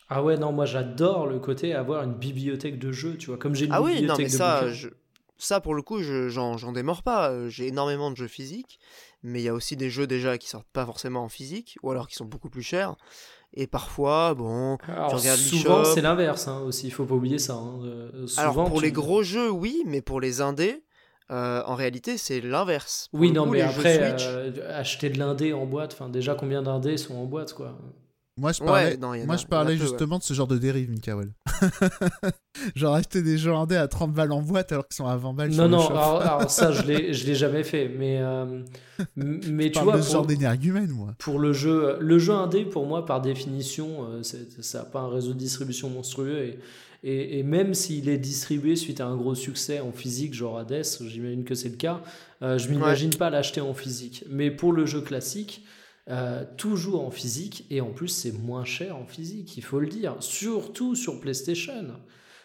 Ah ouais, non, moi j'adore le côté avoir une bibliothèque de jeux, tu vois. Comme j'ai une Ah oui, bibliothèque non, mais de ça, je, ça pour le coup, je- j'en j'en démords pas. J'ai énormément de jeux physiques, mais il y a aussi des jeux déjà qui sortent pas forcément en physique, ou alors qui sont beaucoup plus chers. Et parfois, bon. Alors, regardes souvent, c'est l'inverse hein, aussi, il faut pas oublier ça. hein. Euh, Alors pour tu- les gros jeux, oui, mais pour les indés, euh, en réalité, c'est l'inverse. Oui, non, coup, mais après, Switch- euh, acheter de l'indé en boîte, enfin, déjà, combien d'indés sont en boîte, quoi Moi, je Ouais, parlais, non, moi, a- je peu, ouais. justement de ce genre de dérive, Mikael. *laughs* Genre acheter des jeux indés à 30 balles en boîte alors qu'ils sont à 20 balles sur Non, le non, shop. alors, *laughs* alors ça, je l'ai je l'ai jamais fait, mais, euh, mais Je tu vois, de ce pour, genre d'énergumène, moi. pour le jeu, le jeu indé, pour moi, par définition, euh, c'est- ça n'a pas un réseau de distribution monstrueux, et, et, et même s'il est distribué suite à un gros succès en physique, genre Hades, j'imagine que c'est le cas, euh, je m'imagine pas l'acheter en physique. Mais pour le jeu classique, euh, toujours en physique, et en plus c'est moins cher en physique, il faut le dire, surtout sur PlayStation.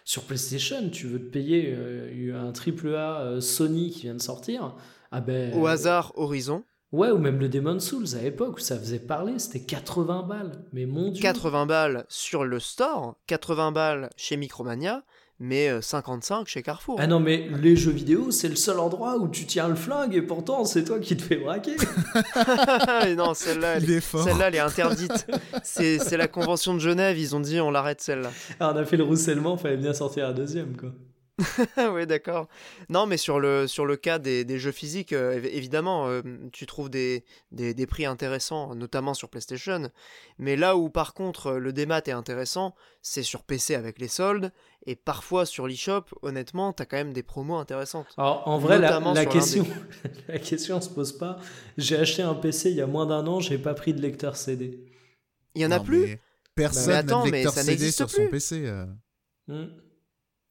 Sur PlayStation, tu veux te payer euh, un triple A euh, Sony qui vient de sortir, ah ben, Au hasard, Horizon, Ouais, ou même le Demon Souls à l'époque où ça faisait parler, c'était 80 balles. Mais mon dieu. 80 balles sur le store, 80 balles chez Micromania, mais euh, 55 chez Carrefour. Ah non, mais les jeux vidéo, c'est le seul endroit où tu tiens le flingue et pourtant c'est toi qui te fais braquer. *laughs* Et non, celle-là, elle, celle-là, elle est interdite. C'est c'est la convention de Genève, ils ont dit on l'arrête celle-là. Ah, on a fait le roussellement, fallait bien sortir un deuxième quoi. *laughs* oui, d'accord. Non, mais sur le, sur le cas des, des jeux physiques, euh, évi- évidemment, euh, tu trouves des, des, des prix intéressants, notamment sur PlayStation. Mais là où, par contre, le démat est intéressant, c'est sur PC avec les soldes. Et parfois, sur l'eShop, honnêtement, t'as quand même des promos intéressantes. Alors en vrai, la, la question, *laughs* la question se pose pas. J'ai acheté un PC il y a moins d'un an, j'ai pas pris de lecteur CD. Il y en a plus Personne n'a de mais lecteur ça CD sur plus. son PC. euh.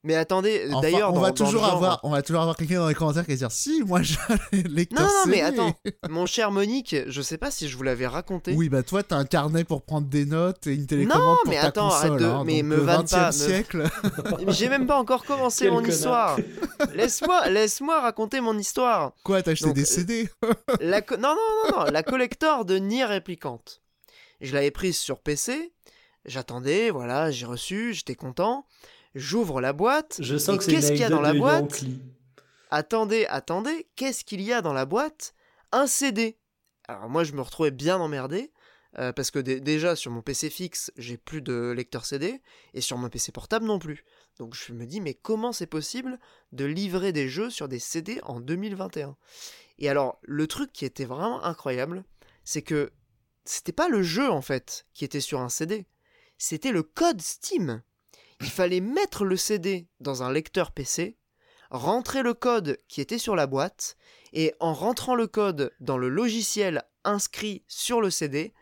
Mais attendez, Enfin, d'ailleurs, on va dans toujours genre- avoir, on va toujours avoir quelqu'un dans les commentaires qui va dire si, moi j'ai un lecteur Non, non, mais attends, mon cher Monique, je sais pas si je vous l'avais raconté. Oui, bah toi, t'as un carnet pour prendre des notes et une télécommande Non, pour mais ta attends, console. arrête de- hein, mais me le vanne 20e pas, siècle. *laughs* J'ai même pas encore commencé Quel mon connard. histoire. Laisse-moi, laisse-moi raconter mon histoire. Quoi, t'as acheté Donc, des euh, CD *laughs* La co- non, non, non, non, la collector de Nier Replicante. Je l'avais prise sur PC. J'attendais, voilà, j'ai reçu, j'étais content. J'ouvre la boîte. Je sens que qu'est-ce qu'il y a dans la boîte. Attendez, attendez, qu'est-ce qu'il y a dans la boîte? Un CD. Alors moi, je me retrouvais bien emmerdé. euh, parce que dé- déjà sur mon PC fixe, j'ai plus de lecteur CD, et sur mon PC portable non plus. Donc je me dis, mais comment c'est possible de livrer des jeux sur des CD en 2021 Et alors, le truc qui était vraiment incroyable, c'est que c'était pas le jeu en fait qui était sur un CD, c'était le code Steam. Il fallait mettre le CD dans un lecteur PC, rentrer le code qui était sur la boîte, et en rentrant le code dans le logiciel inscrit sur le CD,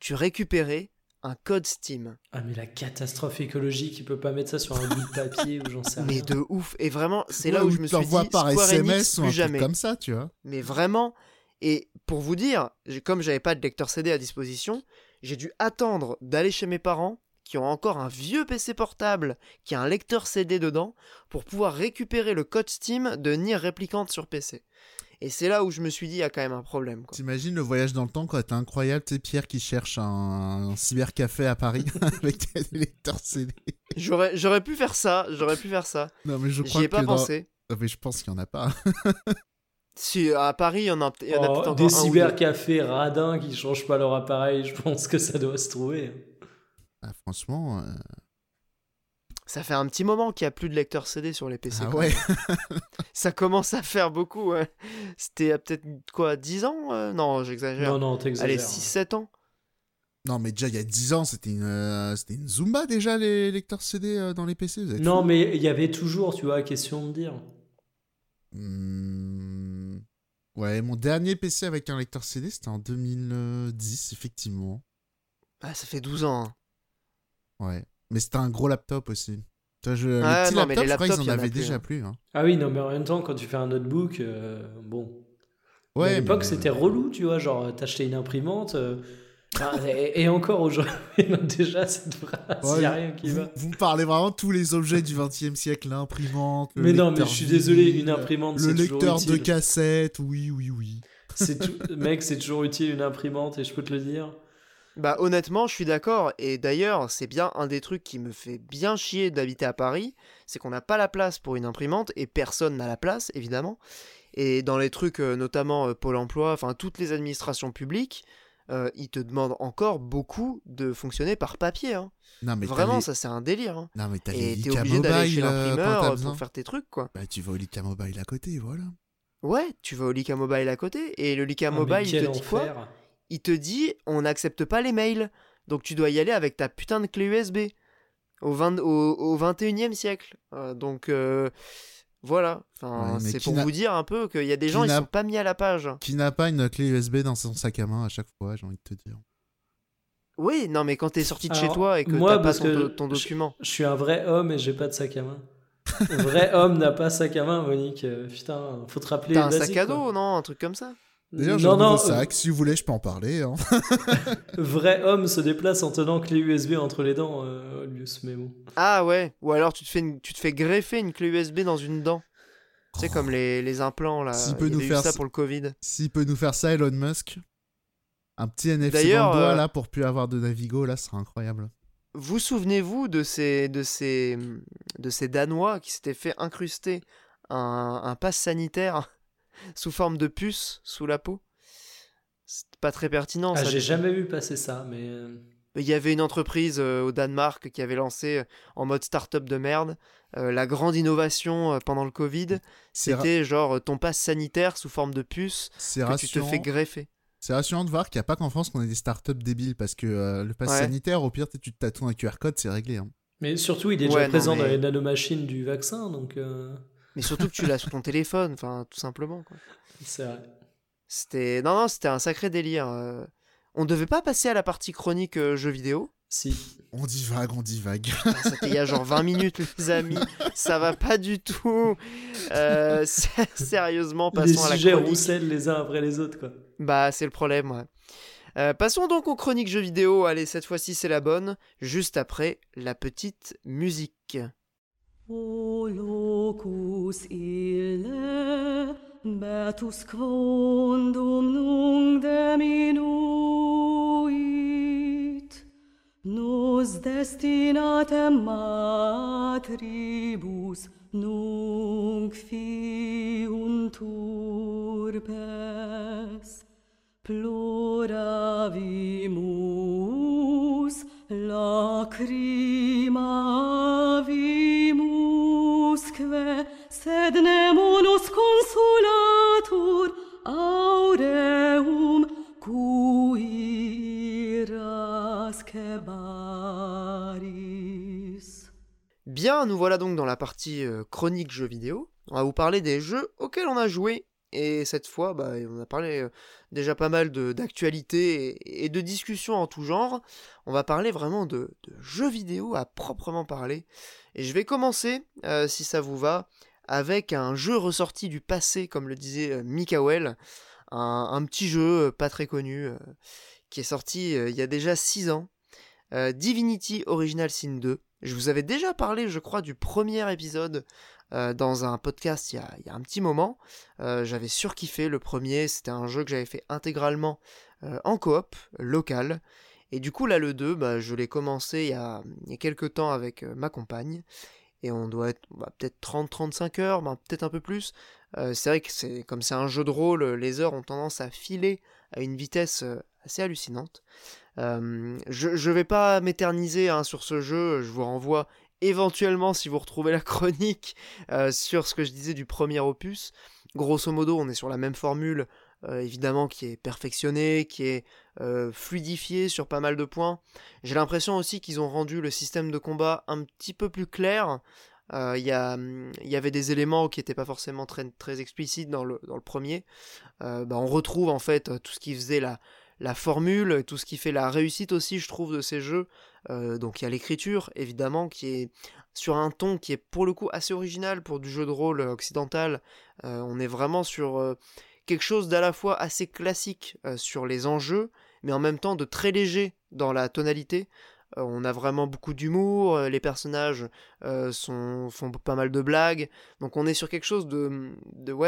tu récupérais un code Steam. Ah mais la catastrophe écologique, il peut pas mettre ça sur un bout de papier ou j'en sais *laughs* Mais rien. de ouf, et vraiment, c'est Ouais, là où je me suis dit, par Square SMS Enix, ou un plus truc jamais. comme ça, tu vois. Mais vraiment, et pour vous dire, comme j'avais pas de lecteur CD à disposition, j'ai dû attendre d'aller chez mes parents qui ont encore un vieux PC portable qui a un lecteur CD dedans pour pouvoir récupérer le code Steam de Nier Replicant sur PC. Et c'est là où je me suis dit, il y a quand même un problème. Quoi. T'imagines le voyage dans le temps quand t'es incroyable, tu sais, Pierre qui cherche un, un cybercafé à Paris *laughs* avec des lecteurs CD. J'aurais, j'aurais pu faire ça, j'aurais pu faire ça. Non, mais je crois J'y ai que pas dans- pensé. Ah, Mais je pense qu'il y en a pas. *laughs* Si à Paris, il y en a, il y en a Oh, peut-être encore des un ou deux. cybercafés radins qui changent pas leur appareil, je pense que ça doit se trouver. Ah, franchement, euh, Ça fait un petit moment qu'il n'y a plus de lecteur CD sur les PC. ah ouais. *laughs* Ça commence à faire beaucoup. ouais. C'était peut-être quoi, 10 ans euh, Non, j'exagère. Non, non, Allez, t'exagères. 6-7 ans Non, mais déjà il y a 10 ans, c'était une, euh, c'était une Zumba déjà les lecteurs CD euh, dans les PC. Vous êtes Non, mais il y avait toujours, tu vois, question de dire. Hmm, Ouais, mon dernier PC avec un lecteur CD, c'était en 2010, effectivement. Ah, ça fait 12 ans. hein. Ouais. Mais c'était un gros laptop aussi. Toi, je... les Ouais, petits non, mais laptops, les je crois qu'ils en avaient déjà hein. plus. hein. Ah oui, non, mais en même temps, quand tu fais un notebook, euh, bon. Mais Ouais, à l'époque, mais- c'était relou, tu vois, genre, t'achetais une imprimante. euh, ah, et, et encore aujourd'hui, *laughs* déjà, cette phrase, il Ouais, n'y a rien qui vous, va. vous me parlez vraiment de tous les objets du 20 e siècle, l'imprimante. le Mais non, mais je suis désolé, une imprimante, Le lecteur de cassette, oui, oui, oui. Tout... Mec, c'est toujours utile une imprimante, et je peux te le dire. Bah honnêtement, je suis d'accord. Et d'ailleurs, c'est bien un des trucs qui me fait bien chier d'habiter à Paris, c'est qu'on n'a pas la place pour une imprimante et personne n'a la place, évidemment. Et dans les trucs, euh, notamment euh, Pôle Emploi, enfin toutes les administrations publiques, euh, ils te demandent encore beaucoup de fonctionner par papier. hein. Non, mais t'as Vraiment, les- ça c'est un délire. hein. Non, mais t'as les Et t'es obligé d'aller chez l'imprimeur euh, pour faire tes trucs, quoi. Bah, tu vas au Lika Mobile à côté, voilà. Ouais, tu vas au Lika Mobile à côté, et le Lika Ah, Mobile, il te dit quoi? Il te dit on n'accepte pas les mails. Donc tu dois y aller avec ta putain de clé USB. Au, 20 au, au 21e siècle. Euh, donc euh, voilà. Enfin, Ouais, mais c'est qui pour vous dire un peu qu'il y a des qui gens, ils n'a- sont pas mis à la page. Qui n'a pas une clé USB dans son sac à main à chaque fois, j'ai envie de te dire. Oui, non, mais quand t'es sorti de chez toi et que t'as pas ton, que document. Je suis un vrai homme et j'ai pas de sac à main. Un vrai homme n'a pas sac à main, Monique. Euh, Putain, faut te rappeler. T'as un sac à quoi. dos, non Un truc comme ça D'ailleurs, j'ai non, un sac, si vous voulez, je peux en parler. hein. euh, *laughs* vrai homme se déplace en tenant clé USB entre les dents, euh, Olius, mais bon. Ah ouais. Ou alors tu te fais, une- tu te fais greffer une clé USB dans une dent. Tu sais, comme les, les implants là. S'il peut nous faire ça pour le Covid. S'il peut nous faire ça, Elon Musk, un petit NFC dans D'ailleurs, le doigt, euh, là, pour plus avoir de Navigo, là, ce sera incroyable. Vous souvenez-vous de ces, de, ces, de ces Danois qui s'étaient fait incruster un, un pass sanitaire sous forme de puce sous la peau C'est pas très pertinent. Ah, ça, j'ai jamais vu passer ça, mais. euh, Il y avait une entreprise euh, au Danemark qui avait lancé euh, en mode start-up de merde euh, la grande innovation euh, pendant le Covid. C'est ra- C'était genre ton pass sanitaire sous forme de puce c'est que tu te rassurant. fais greffer. C'est rassurant de voir qu'il n'y a pas qu'en France qu'on ait des startups débiles parce que euh, le pass Ouais. sanitaire, au pire, tu tu te tatoues un QR code, c'est réglé. hein. Mais surtout, il est Ouais, déjà non, présent dans mais- les nanomachines du vaccin, donc. Mais surtout que tu l'as sur ton téléphone, enfin tout simplement. C'est vrai. C'était non non, c'était un sacré délire. euh. On devait pas passer à la partie chronique euh, jeux vidéo? Si. On divague, on divague. Ah, C'était il y a genre 20 minutes les amis. Ça va pas du tout. Euh, *laughs* sé- sérieusement, les passons à la sujets chronique. roussellent les uns après les autres, quoi. Bah c'est le problème. ouais. Euh, passons donc aux chroniques jeux vidéo. Allez cette fois-ci c'est la bonne. Juste après la petite musique. O locus ille, betus quondum nunc deminuit, nos destinatem matribus nunc fiuntur pes. Ploravimus lacrima Bien, nous voilà donc dans la partie euh, chronique jeux vidéo. On va vous parler des jeux auxquels on a joué. Et cette fois, bah, on a parlé euh, déjà pas mal d'actualités et, de discussions en tout genre. On va parler vraiment de jeux vidéo à proprement parler. Et je vais commencer, euh, si ça vous va, avec un jeu ressorti du passé, comme le disait euh, Mikael. Un, petit jeu euh, pas très connu, qui est sorti il y a déjà 6 ans. Divinity Original Sin 2. Je vous avais déjà parlé, je crois, du premier épisode dans un podcast il y a, un petit moment. J'avais surkiffé le premier, c'était un jeu que j'avais fait intégralement en coop, local. Et du coup, là, le 2, bah, je l'ai commencé il y a, quelques temps avec euh, ma compagne. Et on doit être bah, peut-être 30-35 heures, bah, peut-être un peu plus. Euh, c'est vrai que comme c'est un jeu de rôle, les heures ont tendance à filer à une vitesse euh, assez hallucinante. Euh, je ne vais pas m'éterniser hein, sur ce jeu, je vous renvoie éventuellement si vous retrouvez la *laughs* chronique euh, sur ce que je disais du premier opus. Grosso modo, on est sur la même formule, euh, évidemment, qui est perfectionnée, qui est euh, fluidifiée sur pas mal de points. J'ai l'impression aussi qu'ils ont rendu le système de combat un petit peu plus clair. Euh, Il y, hum, y avait des éléments qui n'étaient pas forcément très, explicites dans le, dans le premier. Bah, on retrouve en fait tout ce qui faisait la, la formule, tout ce qui fait la réussite aussi, je trouve, de ces jeux. Donc il y a l'écriture, évidemment, qui est sur un ton qui est pour le coup assez original pour du jeu de rôle occidental. On est vraiment sur quelque chose d'à la fois assez classique euh, sur les enjeux, mais en même temps de très léger dans la tonalité. Euh, on a vraiment beaucoup d'humour, euh, les personnages font pas mal de blagues, donc on est sur quelque chose de,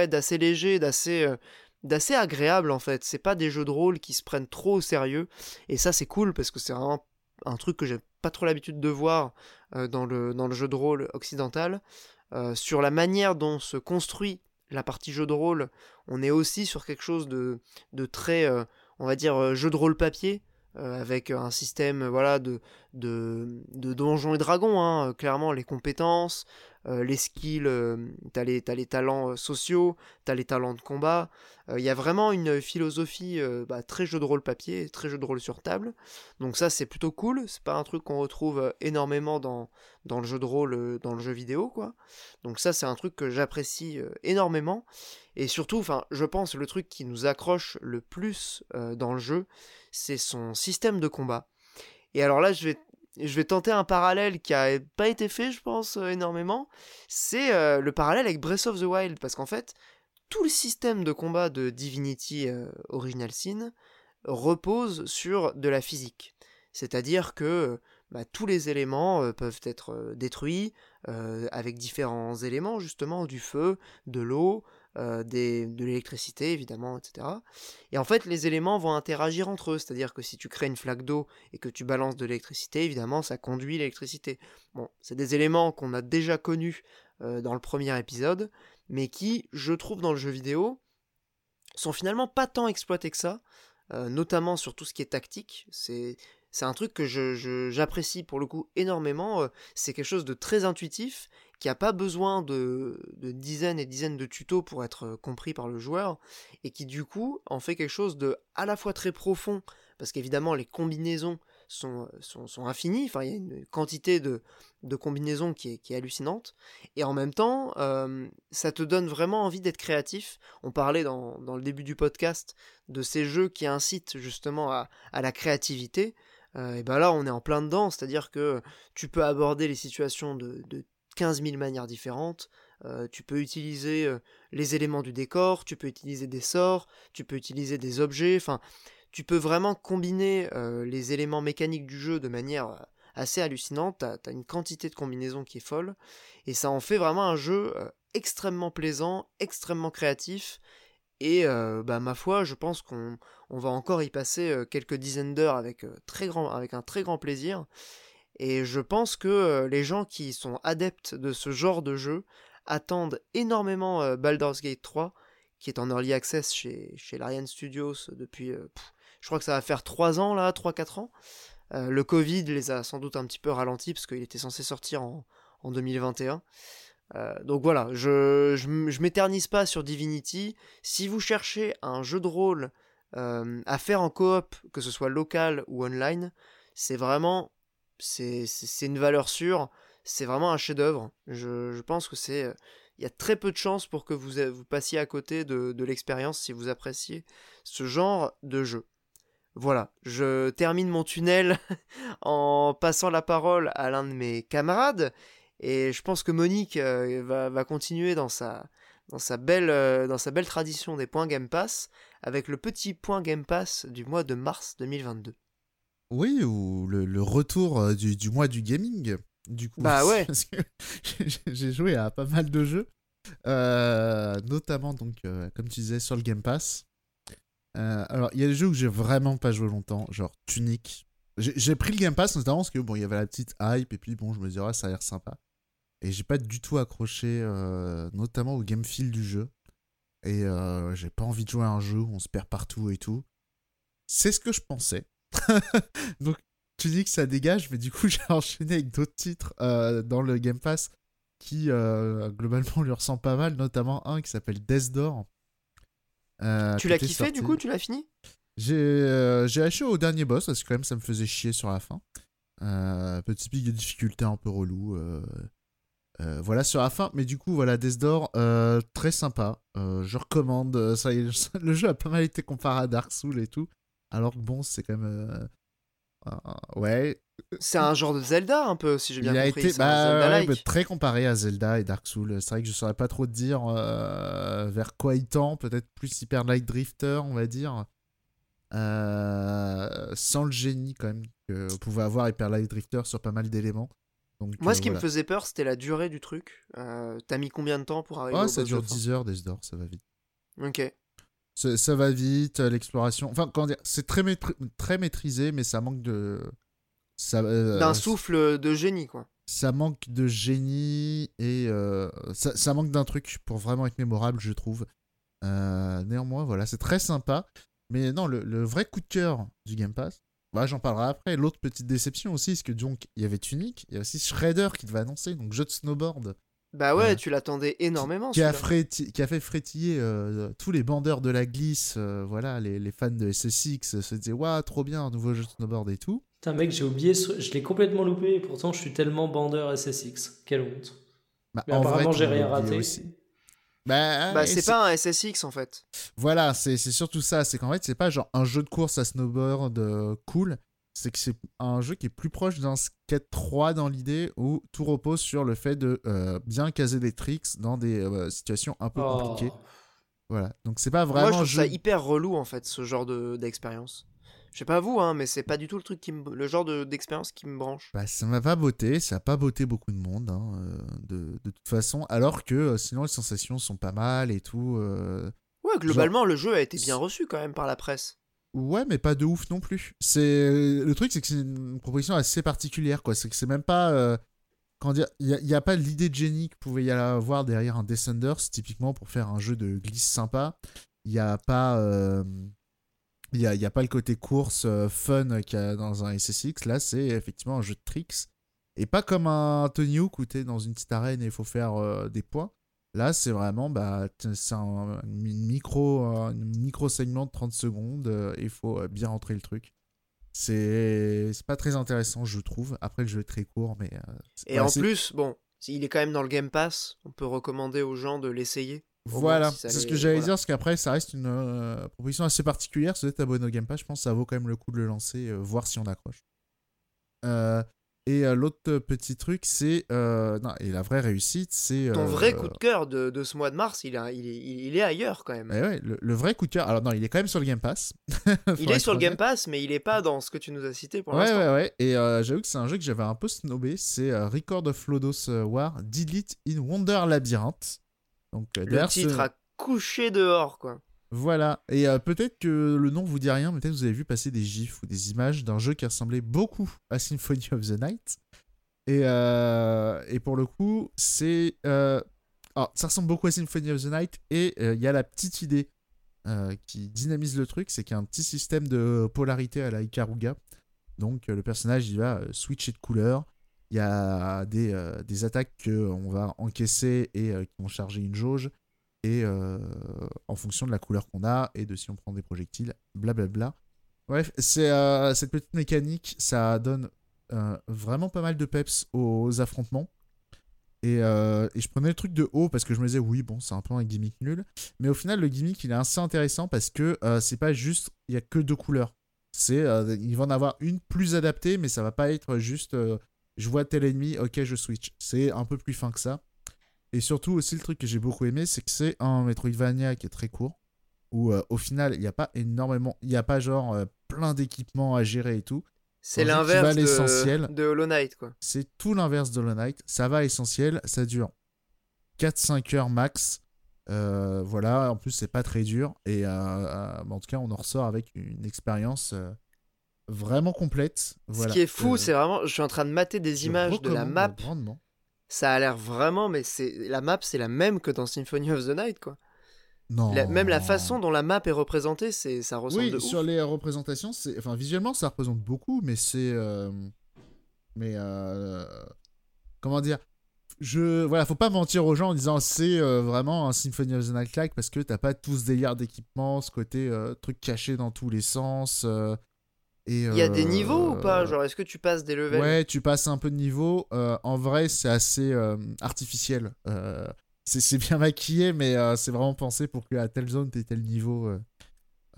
d'assez léger, d'assez d'assez agréable en fait. C'est pas des jeux de rôle qui se prennent trop au sérieux. Et ça, c'est cool parce que c'est vraiment un truc que j'ai pas trop l'habitude de voir dans, le, jeu de rôle occidental. Sur la manière dont se construit la partie jeu de rôle, on est aussi sur quelque chose de, de très, euh, on va dire, jeu de rôle papier. avec un système voilà de, de, donjons et dragons, hein, clairement les compétences, euh, les skills, euh, t'as les, les talents euh, sociaux, t'as les talents de combat. Il y a vraiment une philosophie bah, très jeu de rôle papier, très jeu de rôle sur table. Donc ça c'est plutôt cool, c'est pas un truc qu'on retrouve énormément dans, dans le jeu de rôle, dans le jeu vidéo quoi. Donc ça c'est un truc que j'apprécie énormément. Et surtout, je pense le truc qui nous accroche le plus dans le jeu, c'est son système de combat. Et alors là, je vais je vais tenter un parallèle qui a pas été fait, je pense, euh, énormément. C'est euh, le parallèle avec Breath of the Wild, parce qu'en fait, tout le système de combat de Divinity euh, Original Sin repose sur de la physique. C'est-à-dire que bah, tous les éléments peuvent être détruits avec différents éléments, justement, du feu, de l'eau, euh, de l'électricité évidemment, etc. Et en fait, les éléments vont interagir entre eux, c'est-à-dire que si tu crées une flaque d'eau et que tu balances de l'électricité, évidemment, ça conduit l'électricité. Bon, c'est des éléments qu'on a déjà connus euh, dans le premier épisode, mais qui, je trouve, dans le jeu vidéo, sont finalement pas tant exploités que ça, euh, notamment sur tout ce qui est tactique. C'est c'est un truc que j'apprécie pour le coup énormément. C'est quelque chose de très intuitif qui n'a pas besoin de, dizaines et dizaines de tutos pour être euh, compris par le joueur, et qui du coup en fait quelque chose de à la fois très profond, parce qu'évidemment les combinaisons sont, euh, sont, infinies, enfin il y a une quantité de, combinaisons qui est, hallucinante, et en même temps euh, ça te donne vraiment envie d'être créatif. On parlait dans, le début du podcast de ces jeux qui incitent justement à, la créativité. et ben là on est en plein dedans, c'est-à-dire que tu peux aborder les situations de 15 000 manières différentes. Euh, tu peux utiliser euh, les éléments du décor, tu peux utiliser des sorts, tu peux utiliser des objets, enfin, tu peux vraiment combiner euh, les éléments mécaniques du jeu de manière assez hallucinante. T'as as une quantité de combinaisons qui est folle, et ça en fait vraiment un jeu extrêmement plaisant, extrêmement créatif, et bah, ma foi, je pense qu'on va encore y passer quelques dizaines d'heures avec, un très grand plaisir. Et je pense que euh, les gens qui sont adeptes de ce genre de jeu attendent énormément euh, Baldur's Gate 3, qui est en early access chez, chez Larian Studios depuis, euh, je crois que ça va faire 3 ans là, 3-4 ans. le Covid les a sans doute un petit peu ralentis parce qu'il était censé sortir en, en 2021. donc voilà, je, je, m'éternise pas sur Divinity. Si vous cherchez un jeu de rôle à faire en coop, que ce soit local ou online, c'est vraiment c'est une valeur sûre, c'est vraiment un chef-d'œuvre. Je, pense que c'est. Euh, il y a très peu de chances pour que vous, vous passiez à côté de, l'expérience si vous appréciez ce genre de jeu. Voilà, je termine mon tunnel *laughs* en passant la parole à l'un de mes camarades. Et je pense que Monique euh, va, continuer dans sa, dans, sa belle, euh, dans sa belle tradition des points Game Pass avec le petit point Game Pass du mois de mars 2022. Oui, ou le, retour euh, du, mois du gaming. Du coup, bah ouais. *laughs* j'ai joué à pas mal de jeux, euh, notamment donc euh, comme tu disais sur le Game Pass. alors il y a des jeux où j'ai vraiment pas joué longtemps, genre Tunic. J'ai pris le Game Pass notamment parce que bon il y avait la petite hype et puis bon je me disais ça a l'air sympa. Et j'ai pas du tout accroché, notamment au game feel du jeu. Et j'ai pas envie de jouer à un jeu où on se perd partout et tout. C'est ce que je pensais. *laughs* Donc, tu dis que ça dégage, mais du coup, *laughs* j'ai enchaîné avec d'autres titres euh, dans le Game Pass qui, euh, globalement, lui ressemblent pas mal, notamment un qui s'appelle Death Door. Euh, tu l'as kiffé, du coup Tu l'as fini? J'ai acheté au dernier boss, parce que quand même, ça me faisait chier sur la fin. petit pic de difficulté un peu relou. voilà sur la fin, mais du coup voilà Death Door très sympa. je recommande. Ça, *laughs* le jeu a pas mal été comparé à Dark Souls et tout. Alors que bon, c'est quand même. Euh, ouais. C'est un genre de Zelda un peu, si j'ai bien Il compris. A été, bah, très comparé à Zelda et Dark Souls. C'est vrai que je saurais pas trop te dire euh, vers quoi il tend. Peut-être plus Hyper Light Drifter, on va dire. Euh, sans le génie quand même que pouvait avoir Hyper Light Drifter sur pas mal d'éléments. Donc, Moi, ce qui me faisait peur, c'était la durée du truc. T'as mis combien de temps pour arriver oh, au ça dure 10 heures, des ça va vite. Ok. Ça, ça va vite, euh, l'exploration. Enfin, comment dire, c'est très, maîtri- très maîtrisé, mais ça manque de. Euh, D'un souffle de génie, quoi. ça manque de génie et euh, ça, ça manque d'un truc pour vraiment être mémorable, je trouve. Euh, néanmoins, voilà, c'est très sympa. Mais non, le, le vrai coup de cœur du Game Pass, bah, j'en parlerai après. L'autre petite déception aussi, c'est que donc il y avait Tunic, il y a aussi Shredder qui devait annoncer, donc jeu de snowboard, Bah ouais, tu l'attendais énormément. qui a, celui-là. fréti- qui a fait frétiller euh, tous les bandeurs de la glisse, euh, voilà, les, les fans de SSX se disaient, waouh, trop bien, un nouveau jeu de snowboard et tout. Putain, mec, j'ai oublié, je l'ai complètement loupé et pourtant je suis tellement bandeur SSX. Quelle honte. Bah, Mais en apparemment, j'ai rien raté. aussi. Bah, Bah c'est pas un SSX en fait. Voilà, c'est c'est surtout ça. C'est qu'en fait, c'est pas genre un jeu de course à snowboard euh, cool. C'est que c'est un jeu qui est plus proche d'un skate 3 dans l'idée où tout repose sur le fait de euh, bien caser des tricks dans des euh, situations un peu Oh. compliquées. Voilà. Donc c'est pas Moi vraiment je trouve jeu. ça hyper relou en fait ce genre de d'expérience. Je sais pas vous hein, mais c'est pas du tout le truc qui me... le genre de- d'expérience qui me branche. Bah, ça m'a pas botté, ça a pas botté beaucoup de monde, hein, euh, de, de toute façon. Alors que sinon les sensations sont pas mal et tout. euh, Ouais, globalement le jeu a été bien reçu quand même par la presse. Ouais, mais pas de ouf non plus. C'est le truc, c'est que c'est une proposition assez particulière, quoi. C'est que c'est même pas, euh, comment dire, il y, a pas l'idée de génie que pouvait y avoir derrière un Descenders, typiquement pour faire un jeu de glisse sympa. Il y a pas, euh, il y a, y a pas le côté course euh, fun qu'il y a dans un SSX. Là, c'est effectivement un jeu de tricks et pas comme un Tony Hawk où t'es dans une petite arène et il faut faire euh, des points. Là, c'est vraiment bah, c'est un une micro, un micro segment de 30 secondes euh, et il faut euh, bien rentrer le truc. C'est c'est pas très intéressant, je trouve. Après, le jeu est très court, mais. euh, Et en plus, bon, s'il est quand même dans le Game Pass, on peut recommander aux gens de l'essayer. Voilà, si c'est ce que j'allais voilà. dire, parce qu'après, ça reste une euh, proposition assez particulière. Si vous êtes abonné au Game Pass, je pense que ça vaut quand même le coup de le lancer, voir si on accroche. Euh, et euh, l'autre petit truc, c'est. euh, non, et la vraie réussite, c'est. Ton euh, vrai coup de cœur de, de ce mois de mars, il, a, il, est, il est ailleurs quand même. eh ouais, le, le vrai coup de cœur. Alors, non, il est quand même sur le Game Pass. *laughs* il est sur le Game. Pass, mais il est pas dans ce que tu nous as cité pour Ouais, l'instant. ouais, ouais. Et euh, j'avoue que c'est un jeu que j'avais un peu snobé. C'est Record of Lodos War Delete in Wonder Labyrinth. Donc, Le d'ailleurs, ce- titre a couché dehors, quoi. Voilà. Et euh, peut-être que le nom vous dit rien, mais peut-être que vous avez vu passer des gifs ou des images d'un jeu qui ressemblait beaucoup à Symphony of the Night. Et, euh, et pour le coup, c'est. euh, ça ressemble beaucoup à Symphony of the Night. Et il y a la petite idée qui dynamise le truc c'est qu'il y a un petit système de polarité à la Ikaruga. Donc, le personnage, il va switcher de couleur. Il y a des, des attaques qu'on va encaisser et qui vont charger une jauge et euh, en fonction de la couleur qu'on a et de si on prend des projectiles, blablabla. Bref, c'est euh, cette petite mécanique, ça donne euh, vraiment pas mal de peps aux affrontements. Et, je prenais le truc de haut parce que je me disais, oui, bon, c'est un peu un gimmick nul. Mais au final, le gimmick, il est assez intéressant parce que c'est pas juste, il y a que deux couleurs. C'est, il va en avoir une plus adaptée, mais ça va pas être juste, je vois tel ennemi, ok, je switch. C'est un peu plus fin que ça. Et surtout aussi le truc que j'ai beaucoup aimé, c'est que c'est un Metroidvania qui est très court, où euh, au final il n'y a pas énormément, il n'y a pas genre euh, plein d'équipements à gérer et tout. C'est l'inverse de, de Hollow Knight, quoi. C'est tout l'inverse de Hollow Knight. Ça va à l'essentiel, ça dure 4-5 heures max. Euh, voilà, en plus c'est pas très dur. Et euh, en tout cas, on en ressort avec une expérience vraiment complète. Voilà. Ce qui est fou, c'est vraiment, je suis en train de mater des images de la map. grandement. Ça a l'air vraiment, mais c'est la map, c'est la même que dans Symphony of the Night, quoi. Non. La- même la façon dont la map est représentée, c'est ça ressemble Oui, de sur ouf. les représentations, c'est enfin visuellement ça représente beaucoup, mais c'est euh, mais euh, comment dire? Je voilà, faut pas mentir aux gens en disant c'est euh, vraiment un Symphony of the Night like parce que t'as pas tout ce délire d'équipement, ce côté euh, truc caché dans tous les sens. euh, et Il y a des euh, niveaux ou pas? Genre, est-ce que tu passes des levels? Ouais, tu passes un peu de niveau. Euh, en vrai, c'est assez euh, artificiel. Euh, c'est bien maquillé, mais euh, c'est vraiment pensé pour qu'à telle zone, t'aies tel niveau. euh.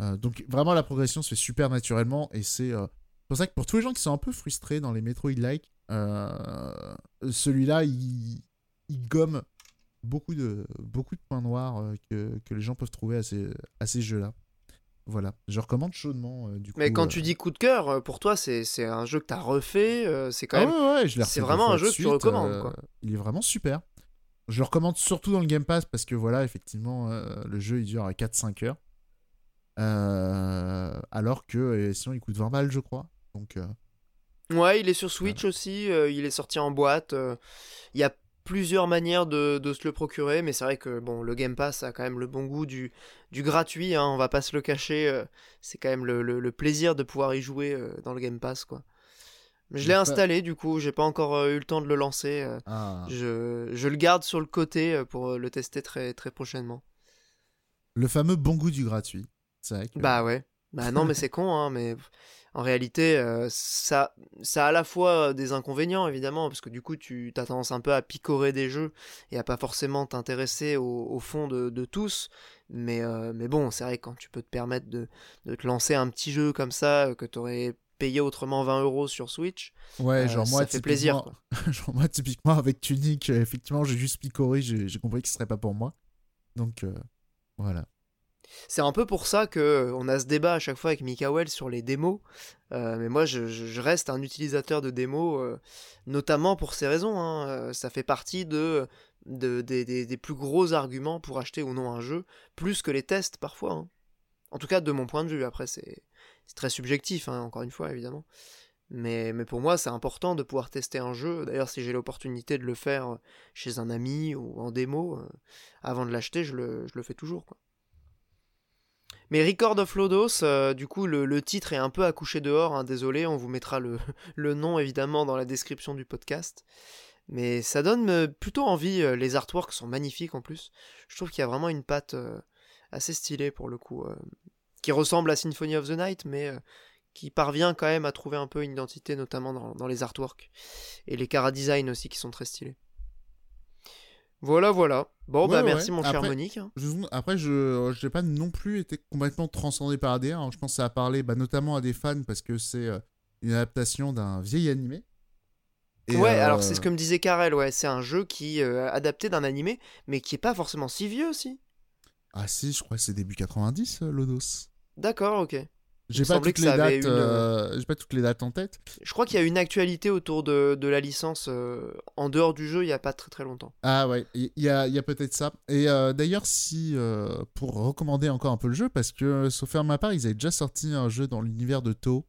Euh, donc, vraiment, la progression se fait super naturellement. Et c'est euh, pour ça que pour tous les gens qui sont un peu frustrés dans les Metroid-like, euh, celui-là, il, il gomme beaucoup de, beaucoup de points noirs euh, que, que les gens peuvent trouver à ces, à ces jeux-là. Voilà, je recommande chaudement. euh, du coup, Mais quand euh, tu dis coup de cœur, euh, pour toi, c'est c'est un jeu que t'as refait, euh, c'est quand ah même. ouais, ouais, je l'ai c'est vraiment un jeu que tu suite, recommandes, euh, quoi. Il est vraiment super. Je le recommande surtout dans le Game Pass parce que voilà, effectivement, le jeu il dure à 4-5 heures. Alors que sinon, il coûte 20 balles, je crois. Donc, Ouais, il est sur Switch aussi, il est sorti en boîte. Il y a plusieurs manières de, de se le procurer, mais c'est vrai que bon, le Game Pass a quand même le bon goût du, du gratuit, hein, on va pas se le cacher. euh, c'est quand même le, le- le plaisir de pouvoir y jouer euh, dans le Game Pass, quoi. Je l'ai pas- installé, du coup, j'ai pas encore euh, eu le temps de le lancer. euh, ah. je, je le garde sur le côté euh, pour euh, le tester très, très prochainement. le fameux bon goût du gratuit. C'est vrai que. Bah ouais. Bah non, mais c'est con, hein, mais en réalité, euh, ça, ça a à la fois des inconvénients, évidemment, parce que du coup, tu as tendance un peu à picorer des jeux et à pas forcément t'intéresser au, au fond de, de tous. Mais, euh, mais bon, c'est vrai, quand tu peux te permettre de, de te lancer un petit jeu comme ça, euh, que tu aurais payé autrement 20 euros sur Switch, ouais, euh, genre moi, ça fait plaisir. quoi. *laughs* genre moi, typiquement, avec Tunic, euh, effectivement, j'ai juste picoré, j'ai compris que ce serait pas pour moi. Donc, euh, voilà. C'est un peu pour ça que euh, on a ce débat à chaque fois avec Mikael sur les démos. Euh, mais moi, je, reste un utilisateur de démos, euh, notamment pour ces raisons. hein. Ça fait partie de, de- des, plus gros arguments pour acheter ou non un jeu, plus que les tests parfois. hein. En tout cas, de mon point de vue. Après, c'est très subjectif, hein, encore une fois, évidemment. Mais, pour moi, c'est important de pouvoir tester un jeu. D'ailleurs, si j'ai l'opportunité de le faire chez un ami ou en démo, avant de l'acheter, je le, fais toujours. Mais Record of Lodos, euh, du coup, le, titre est un peu accouché dehors. hein, désolé, on vous mettra *laughs* le, nom évidemment dans la description du podcast. Mais ça donne euh, plutôt envie. euh, les artworks sont magnifiques en plus. Je trouve qu'il y a vraiment une patte assez stylée pour le coup, qui ressemble à Symphony of the Night, mais qui parvient quand même à trouver un peu une identité, notamment dans, dans les artworks et les cara design aussi qui sont très stylés. Voilà, voilà. Bon, Ouais, bah ouais. merci mon cher Après- Monique. Je- après, je n'ai pas non plus été complètement transcendé par ADR. hein. Je pense que ça a parlé bah, notamment à des fans parce que c'est euh, une adaptation d'un vieil animé. Et, ouais, euh, alors c'est ce que me disait Karel, ouais, c'est un jeu qui euh, adapté d'un animé, mais qui est pas forcément si vieux aussi. Ah si, je crois que c'est début 90, euh, Lodos. D'accord, ok. J'ai pas, toutes les dates, une, euh, j'ai pas toutes les dates en tête. Je crois qu'il y a une actualité autour de, de la licence euh, en dehors du jeu il y a pas très très longtemps. Ah ouais, il y, a, y a peut-être ça. Et euh, d'ailleurs, si euh, pour recommander encore un peu le jeu, parce que sauf à ma part, ils avaient déjà sorti un jeu dans l'univers de To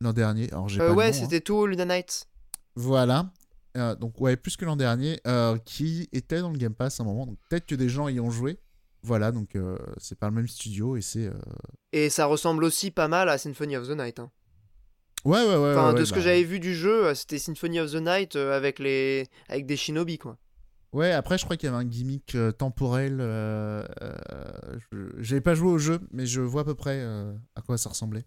l'an dernier. Alors j'ai Euh, pas ouais, le nom, hein. c'était tout Luna Nights. Voilà. Euh, donc ouais, plus que l'an dernier, euh, qui était dans le Game Pass à un moment. Donc peut-être que des gens y ont joué. Voilà, donc euh, c'est pas le même studio et c'est. euh, Et ça ressemble aussi pas mal à Symphony of the Night. hein. Ouais, ouais, ouais. Enfin, ouais, de ce que bah, j'avais vu du jeu, euh, c'était Symphony of the Night avec, les... avec des shinobi, quoi. Ouais, après, je crois qu'il y avait un gimmick euh, temporel. je- J'avais pas joué au jeu, mais je vois à peu près à quoi ça ressemblait.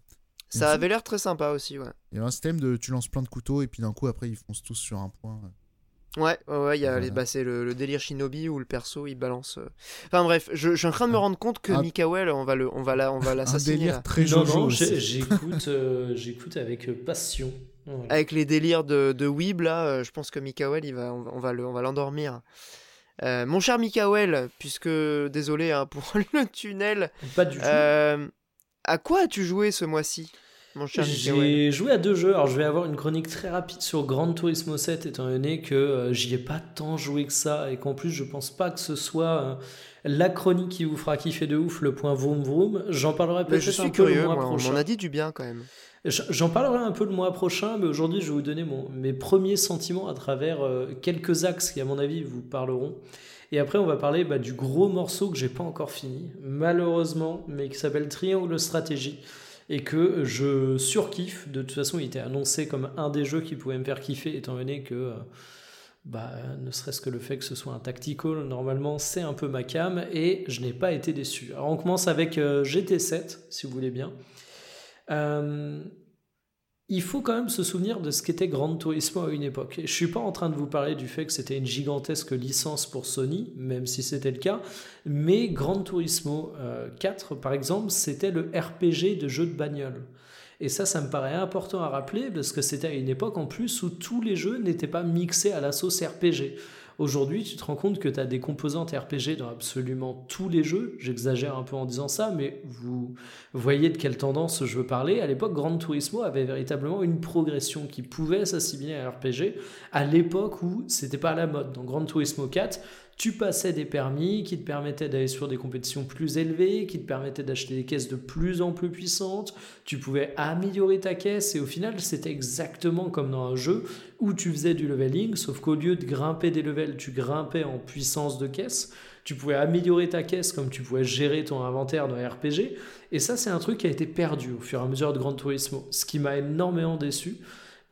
Ça avait l'air très sympa aussi, ouais. Il y avait un système de tu lances plein de couteaux et puis d'un coup, après, ils foncent tous sur un point. Ouais, ouais, y a Voilà. les- bah, c'est le, le délire shinobi où le perso il balance. euh. Enfin bref, je, je suis en train de me Un- rendre compte que un- Mikael, on va le, on va la, on va Un l'assassiner délire là. très non, j'écoute, euh, j'écoute avec passion. Voilà. Avec les délires de, de Weeb là, euh, je pense que Mikael, il va, on, va- on va le, on va l'endormir. Euh, mon cher Mikael, puisque désolé hein, *laughs* pour le tunnel, Pas du tout. euh, à quoi as-tu joué ce mois-ci, mon cher Mikael J'ai joué à deux jeux. Alors, je vais avoir une chronique très rapide sur Gran Turismo 7, étant donné que euh, j'y ai pas tant joué que ça, et qu'en plus, je pense pas que ce soit euh, la chronique qui vous fera kiffer de ouf, le point vroom vroom. J'en parlerai peut-être un suis peu le curieux, mois moi, on prochain. m'en a dit du bien quand même. J'en parlerai un peu le mois prochain, mais aujourd'hui, je vais vous donner mon, mes premiers sentiments à travers euh, quelques axes qui, à mon avis, vous parleront. Et après, on va parler bah, du gros morceau que j'ai pas encore fini, malheureusement, mais qui s'appelle Triangle Stratégie et que je surkiffe. De toute façon, il était annoncé comme un des jeux qui pouvait me faire kiffer, étant donné que, euh, bah, ne serait-ce que le fait que ce soit un tactical, normalement, c'est un peu ma cam, et je n'ai pas été déçu. Alors, on commence avec euh, GT7, si vous voulez bien. Euh, il faut quand même se souvenir de ce qu'était Gran Turismo à une époque. Et je suis pas en train de vous parler du fait que c'était une gigantesque licence pour Sony, même si c'était le cas, mais Gran Turismo euh, 4, par exemple, c'était le RPG de jeux de bagnole. Et ça, ça me paraît important à rappeler parce que c'était à une époque en plus où tous les jeux n'étaient pas mixés à la sauce RPG. Aujourd'hui, tu te rends compte que tu as des composantes RPG dans absolument tous les jeux. J'exagère un peu en disant ça, mais vous voyez de quelle tendance je veux parler. À l'époque, Gran Turismo avait véritablement une progression qui pouvait s'assimiler à RPG à l'époque où c'était pas à la mode. Dans Gran Turismo 4, tu passais des permis qui te permettaient d'aller sur des compétitions plus élevées, qui te permettaient d'acheter des caisses de plus en plus puissantes, tu pouvais améliorer ta caisse et au final c'était exactement comme dans un jeu où tu faisais du leveling, sauf qu'au lieu de grimper des levels, tu grimpais en puissance de caisse, tu pouvais améliorer ta caisse comme tu pouvais gérer ton inventaire dans RPG, et ça c'est un truc qui a été perdu au fur et à mesure de Gran Turismo, ce qui m'a énormément déçu.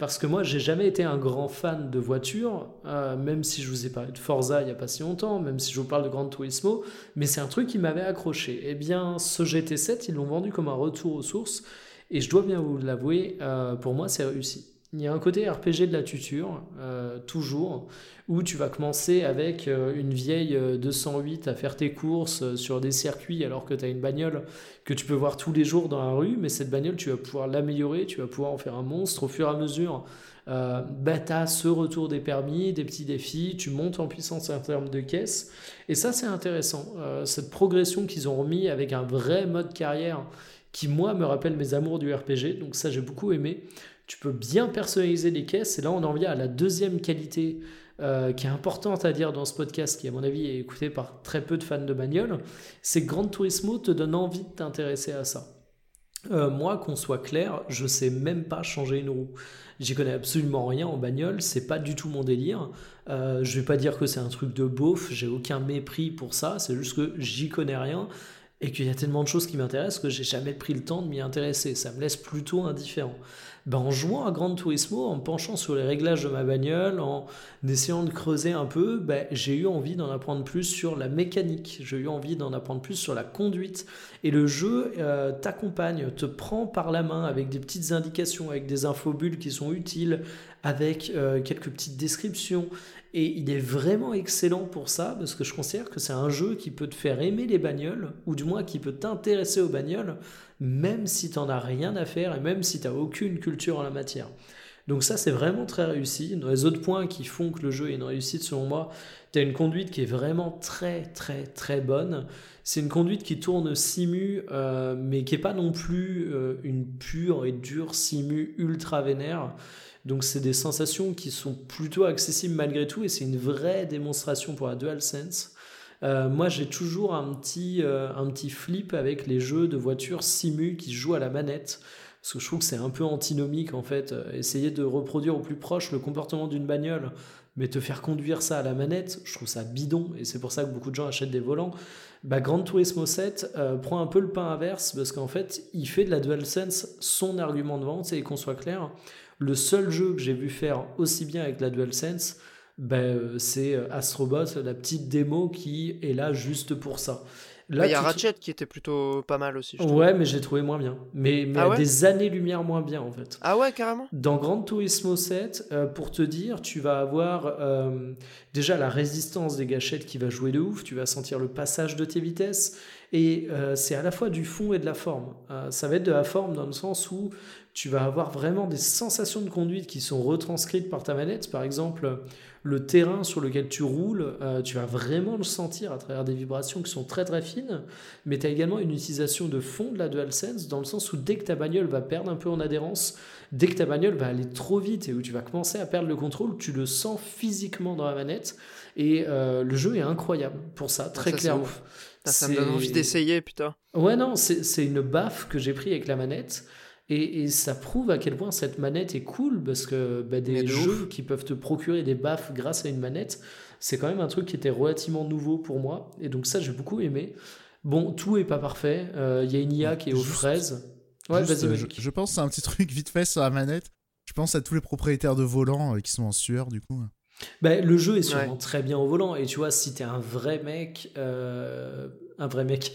Parce que moi, j'ai jamais été un grand fan de voitures, euh, même si je vous ai parlé de Forza il n'y a pas si longtemps, même si je vous parle de Gran Turismo, mais c'est un truc qui m'avait accroché. Eh bien, ce GT7, ils l'ont vendu comme un retour aux sources, et je dois bien vous l'avouer, euh, pour moi, c'est réussi. Il y a un côté RPG de la tuture, euh, toujours, où tu vas commencer avec euh, une vieille 208 à faire tes courses sur des circuits alors que tu as une bagnole que tu peux voir tous les jours dans la rue, mais cette bagnole, tu vas pouvoir l'améliorer, tu vas pouvoir en faire un monstre au fur et à mesure. Euh, tu as ce retour des permis, des petits défis, tu montes en puissance en termes de caisse. Et ça, c'est intéressant. cette progression qu'ils ont remis avec un vrai mode carrière qui, moi, me rappelle mes amours du RPG. Donc ça, j'ai beaucoup aimé. Tu peux bien personnaliser les caisses. Et là, on en vient à la deuxième qualité euh, qui est importante à dire dans ce podcast, qui à mon avis est écouté par très peu de fans de bagnole, c'est que Gran Turismo te donne envie de t'intéresser à ça. Euh, moi, qu'on soit clair, je sais même pas changer une roue. J'y connais absolument rien en bagnole, c'est pas du tout mon délire. Euh, je vais pas dire que c'est un truc de beauf, j'ai aucun mépris pour ça, c'est juste que j'y connais rien et qu'il y a tellement de choses qui m'intéressent que j'ai jamais pris le temps de m'y intéresser. Ça me laisse plutôt indifférent. Ben, en jouant à Gran Turismo, en penchant sur les réglages de ma bagnole, en essayant de creuser un peu, ben, j'ai eu envie d'en apprendre plus sur la mécanique, j'ai eu envie d'en apprendre plus sur la conduite. Et le jeu euh, t'accompagne, te prend par la main avec des petites indications, avec des infobules qui sont utiles, avec euh, quelques petites descriptions. Et il est vraiment excellent pour ça, parce que je considère que c'est un jeu qui peut te faire aimer les bagnoles, ou du moins qui peut t'intéresser aux bagnoles, même si tu n'en as rien à faire et même si tu n'as aucune culture en la matière. Donc ça, c'est vraiment très réussi. Dans les autres points qui font que le jeu est une réussite, selon moi, tu as une conduite qui est vraiment très, très, très bonne. C'est une conduite qui tourne simu, euh, mais qui n'est pas non plus euh, une pure et dure simu ultra vénère. Donc c'est des sensations qui sont plutôt accessibles malgré tout, et c'est une vraie démonstration pour la DualSense. Euh, moi, j'ai toujours un petit, euh, un petit flip avec les jeux de voitures simu qui jouent à la manette. Parce que je trouve que c'est un peu antinomique en fait. Euh, essayer de reproduire au plus proche le comportement d'une bagnole, mais te faire conduire ça à la manette, je trouve ça bidon. Et c'est pour ça que beaucoup de gens achètent des volants. Bah, Gran Turismo 7 prend un peu le pain inverse parce qu'en fait, il fait de la DualSense son argument de vente. Et qu'on soit clair, le seul jeu que j'ai vu faire aussi bien avec la DualSense, ben, euh, c'est euh, Astrobot, la petite démo qui est là juste pour ça. Là, il y a Ratchet qui était plutôt pas mal aussi. Je ouais, mais j'ai trouvé moins bien. Mais, mais ah des années-lumière moins bien en fait. Ah ouais, carrément Dans Gran Turismo 7, euh, pour te dire, tu vas avoir déjà la résistance des gâchettes qui va jouer de ouf. Tu vas sentir le passage de tes vitesses. Et c'est à la fois du fond et de la forme. ça va être de la forme dans le sens où tu vas avoir vraiment des sensations de conduite qui sont retranscrites par ta manette. Par exemple, le terrain sur lequel tu roules, euh, tu vas vraiment le sentir à travers des vibrations qui sont très très fines, mais tu as également une utilisation de fond de la DualSense dans le sens où dès que ta bagnole va perdre un peu en adhérence, dès que ta bagnole va aller trop vite et où tu vas commencer à perdre le contrôle, tu le sens physiquement dans la manette et euh, le jeu est incroyable pour ça, très clairement. Ça me donne envie d'essayer, putain. Ouais, non, c'est une baffe que j'ai pris avec la manette. Et, ça prouve à quel point cette manette est cool parce que bah, des jeux qui peuvent te procurer des baffes grâce à une manette, c'est quand même un truc qui était relativement nouveau pour moi. Et donc ça, j'ai beaucoup aimé. Bon, tout est pas parfait. Il euh, y a une IA qui est aux fraises. Ouais, vas-y, je, je, pense c'est un petit truc vite fait sur la manette. Je pense à tous les propriétaires de volants euh, qui sont en sueur du coup. Ben, le jeu est sûrement très bien au volant. Et tu vois, si t'es un vrai mec, euh, un vrai mec,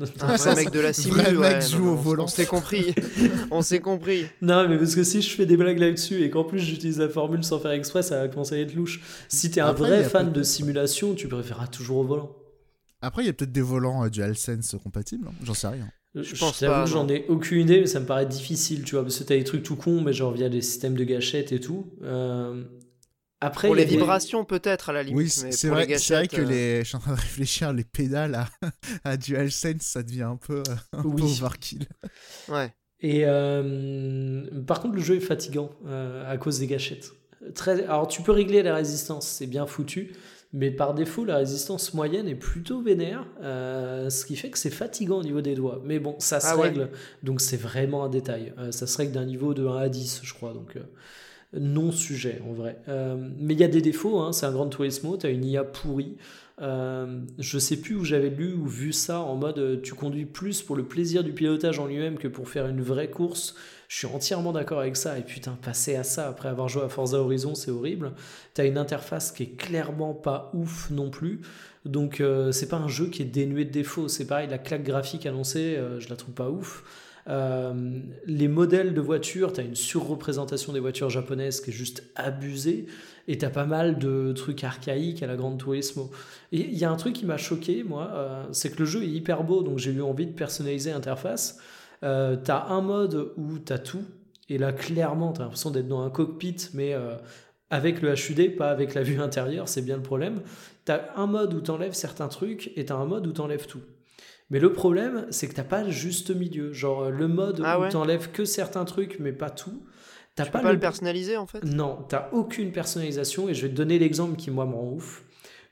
un *laughs* vrai mec de la cible, un mec joue au volant. On s'est compris. *laughs* on s'est compris. Non, mais parce que si je fais des blagues là-dessus et qu'en plus j'utilise la formule sans faire exprès, ça va commencer à être louche. Si t'es un vrai fan de simulation, tu préféreras toujours au volant. Après, il y a peut-être des volants euh, DualSense compatibles. Hein. J'en sais rien. Je, pense pas. J'en ai aucune idée, mais ça me paraît difficile, tu vois, parce que t'as des trucs tout cons, mais genre via des systèmes de gâchettes et tout. Euh, après, pour les vibrations, peut-être à la limite. Oui, c'est vrai, vrai, que euh, les, je suis en train de réfléchir, les pédales à, *laughs* à DualSense, ça devient un peu, un oui. peu overkill. Ouais. Et euh, par contre, le jeu est fatigant euh, à cause des gâchettes. Très, alors, tu peux régler la résistance, c'est bien foutu, mais par défaut, la résistance moyenne est plutôt vénère, euh, ce qui fait que c'est fatigant au niveau des doigts. Mais bon, ça se Ah ouais. règle, donc c'est vraiment un détail. Euh, ça se règle d'un niveau de 1 à 10, je crois, donc euh, non sujet en vrai. Euh, mais il y a des défauts, hein, c'est un Grand Turismo, tu as une IA pourrie. Euh, je sais plus où j'avais lu ou vu ça en mode euh, tu conduis plus pour le plaisir du pilotage en lui-même que pour faire une vraie course. Je suis entièrement d'accord avec ça. Et putain, passer à ça après avoir joué à Forza Horizon, c'est horrible. T'as une interface qui est clairement pas ouf non plus. Donc c'est pas un jeu qui est dénué de défauts. C'est pareil, la claque graphique annoncée, je la trouve pas ouf. Euh, les modèles de voitures, tu as une surreprésentation des voitures japonaises qui est juste abusée, et tu as pas mal de trucs archaïques à la Grande Turismo. Et il y a un truc qui m'a choqué, moi, euh, c'est que le jeu est hyper beau, donc j'ai eu envie de personnaliser l'interface. Euh, tu as un mode où tu as tout, et là, clairement, tu as l'impression d'être dans un cockpit, mais euh, avec le HUD, pas avec la vue intérieure, c'est bien le problème. Tu as un mode où tu enlèves certains trucs, et tu as un mode où tu enlèves tout. Mais le problème, c'est que t'as pas le juste milieu. Genre le mode Ah où ouais t'enlèves que certains trucs, mais pas tout. T'as Tu pas, peux pas le... le personnaliser en fait? Non, t'as aucune personnalisation. Et je vais te donner l'exemple qui moi me rend ouf.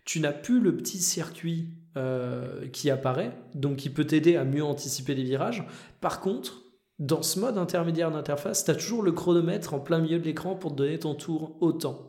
Tu n'as plus le petit circuit euh, qui apparaît, donc qui peut t'aider à mieux anticiper les virages. Par contre, dans ce mode intermédiaire d'interface, t'as toujours le chronomètre en plein milieu de l'écran pour te donner ton tour au temps.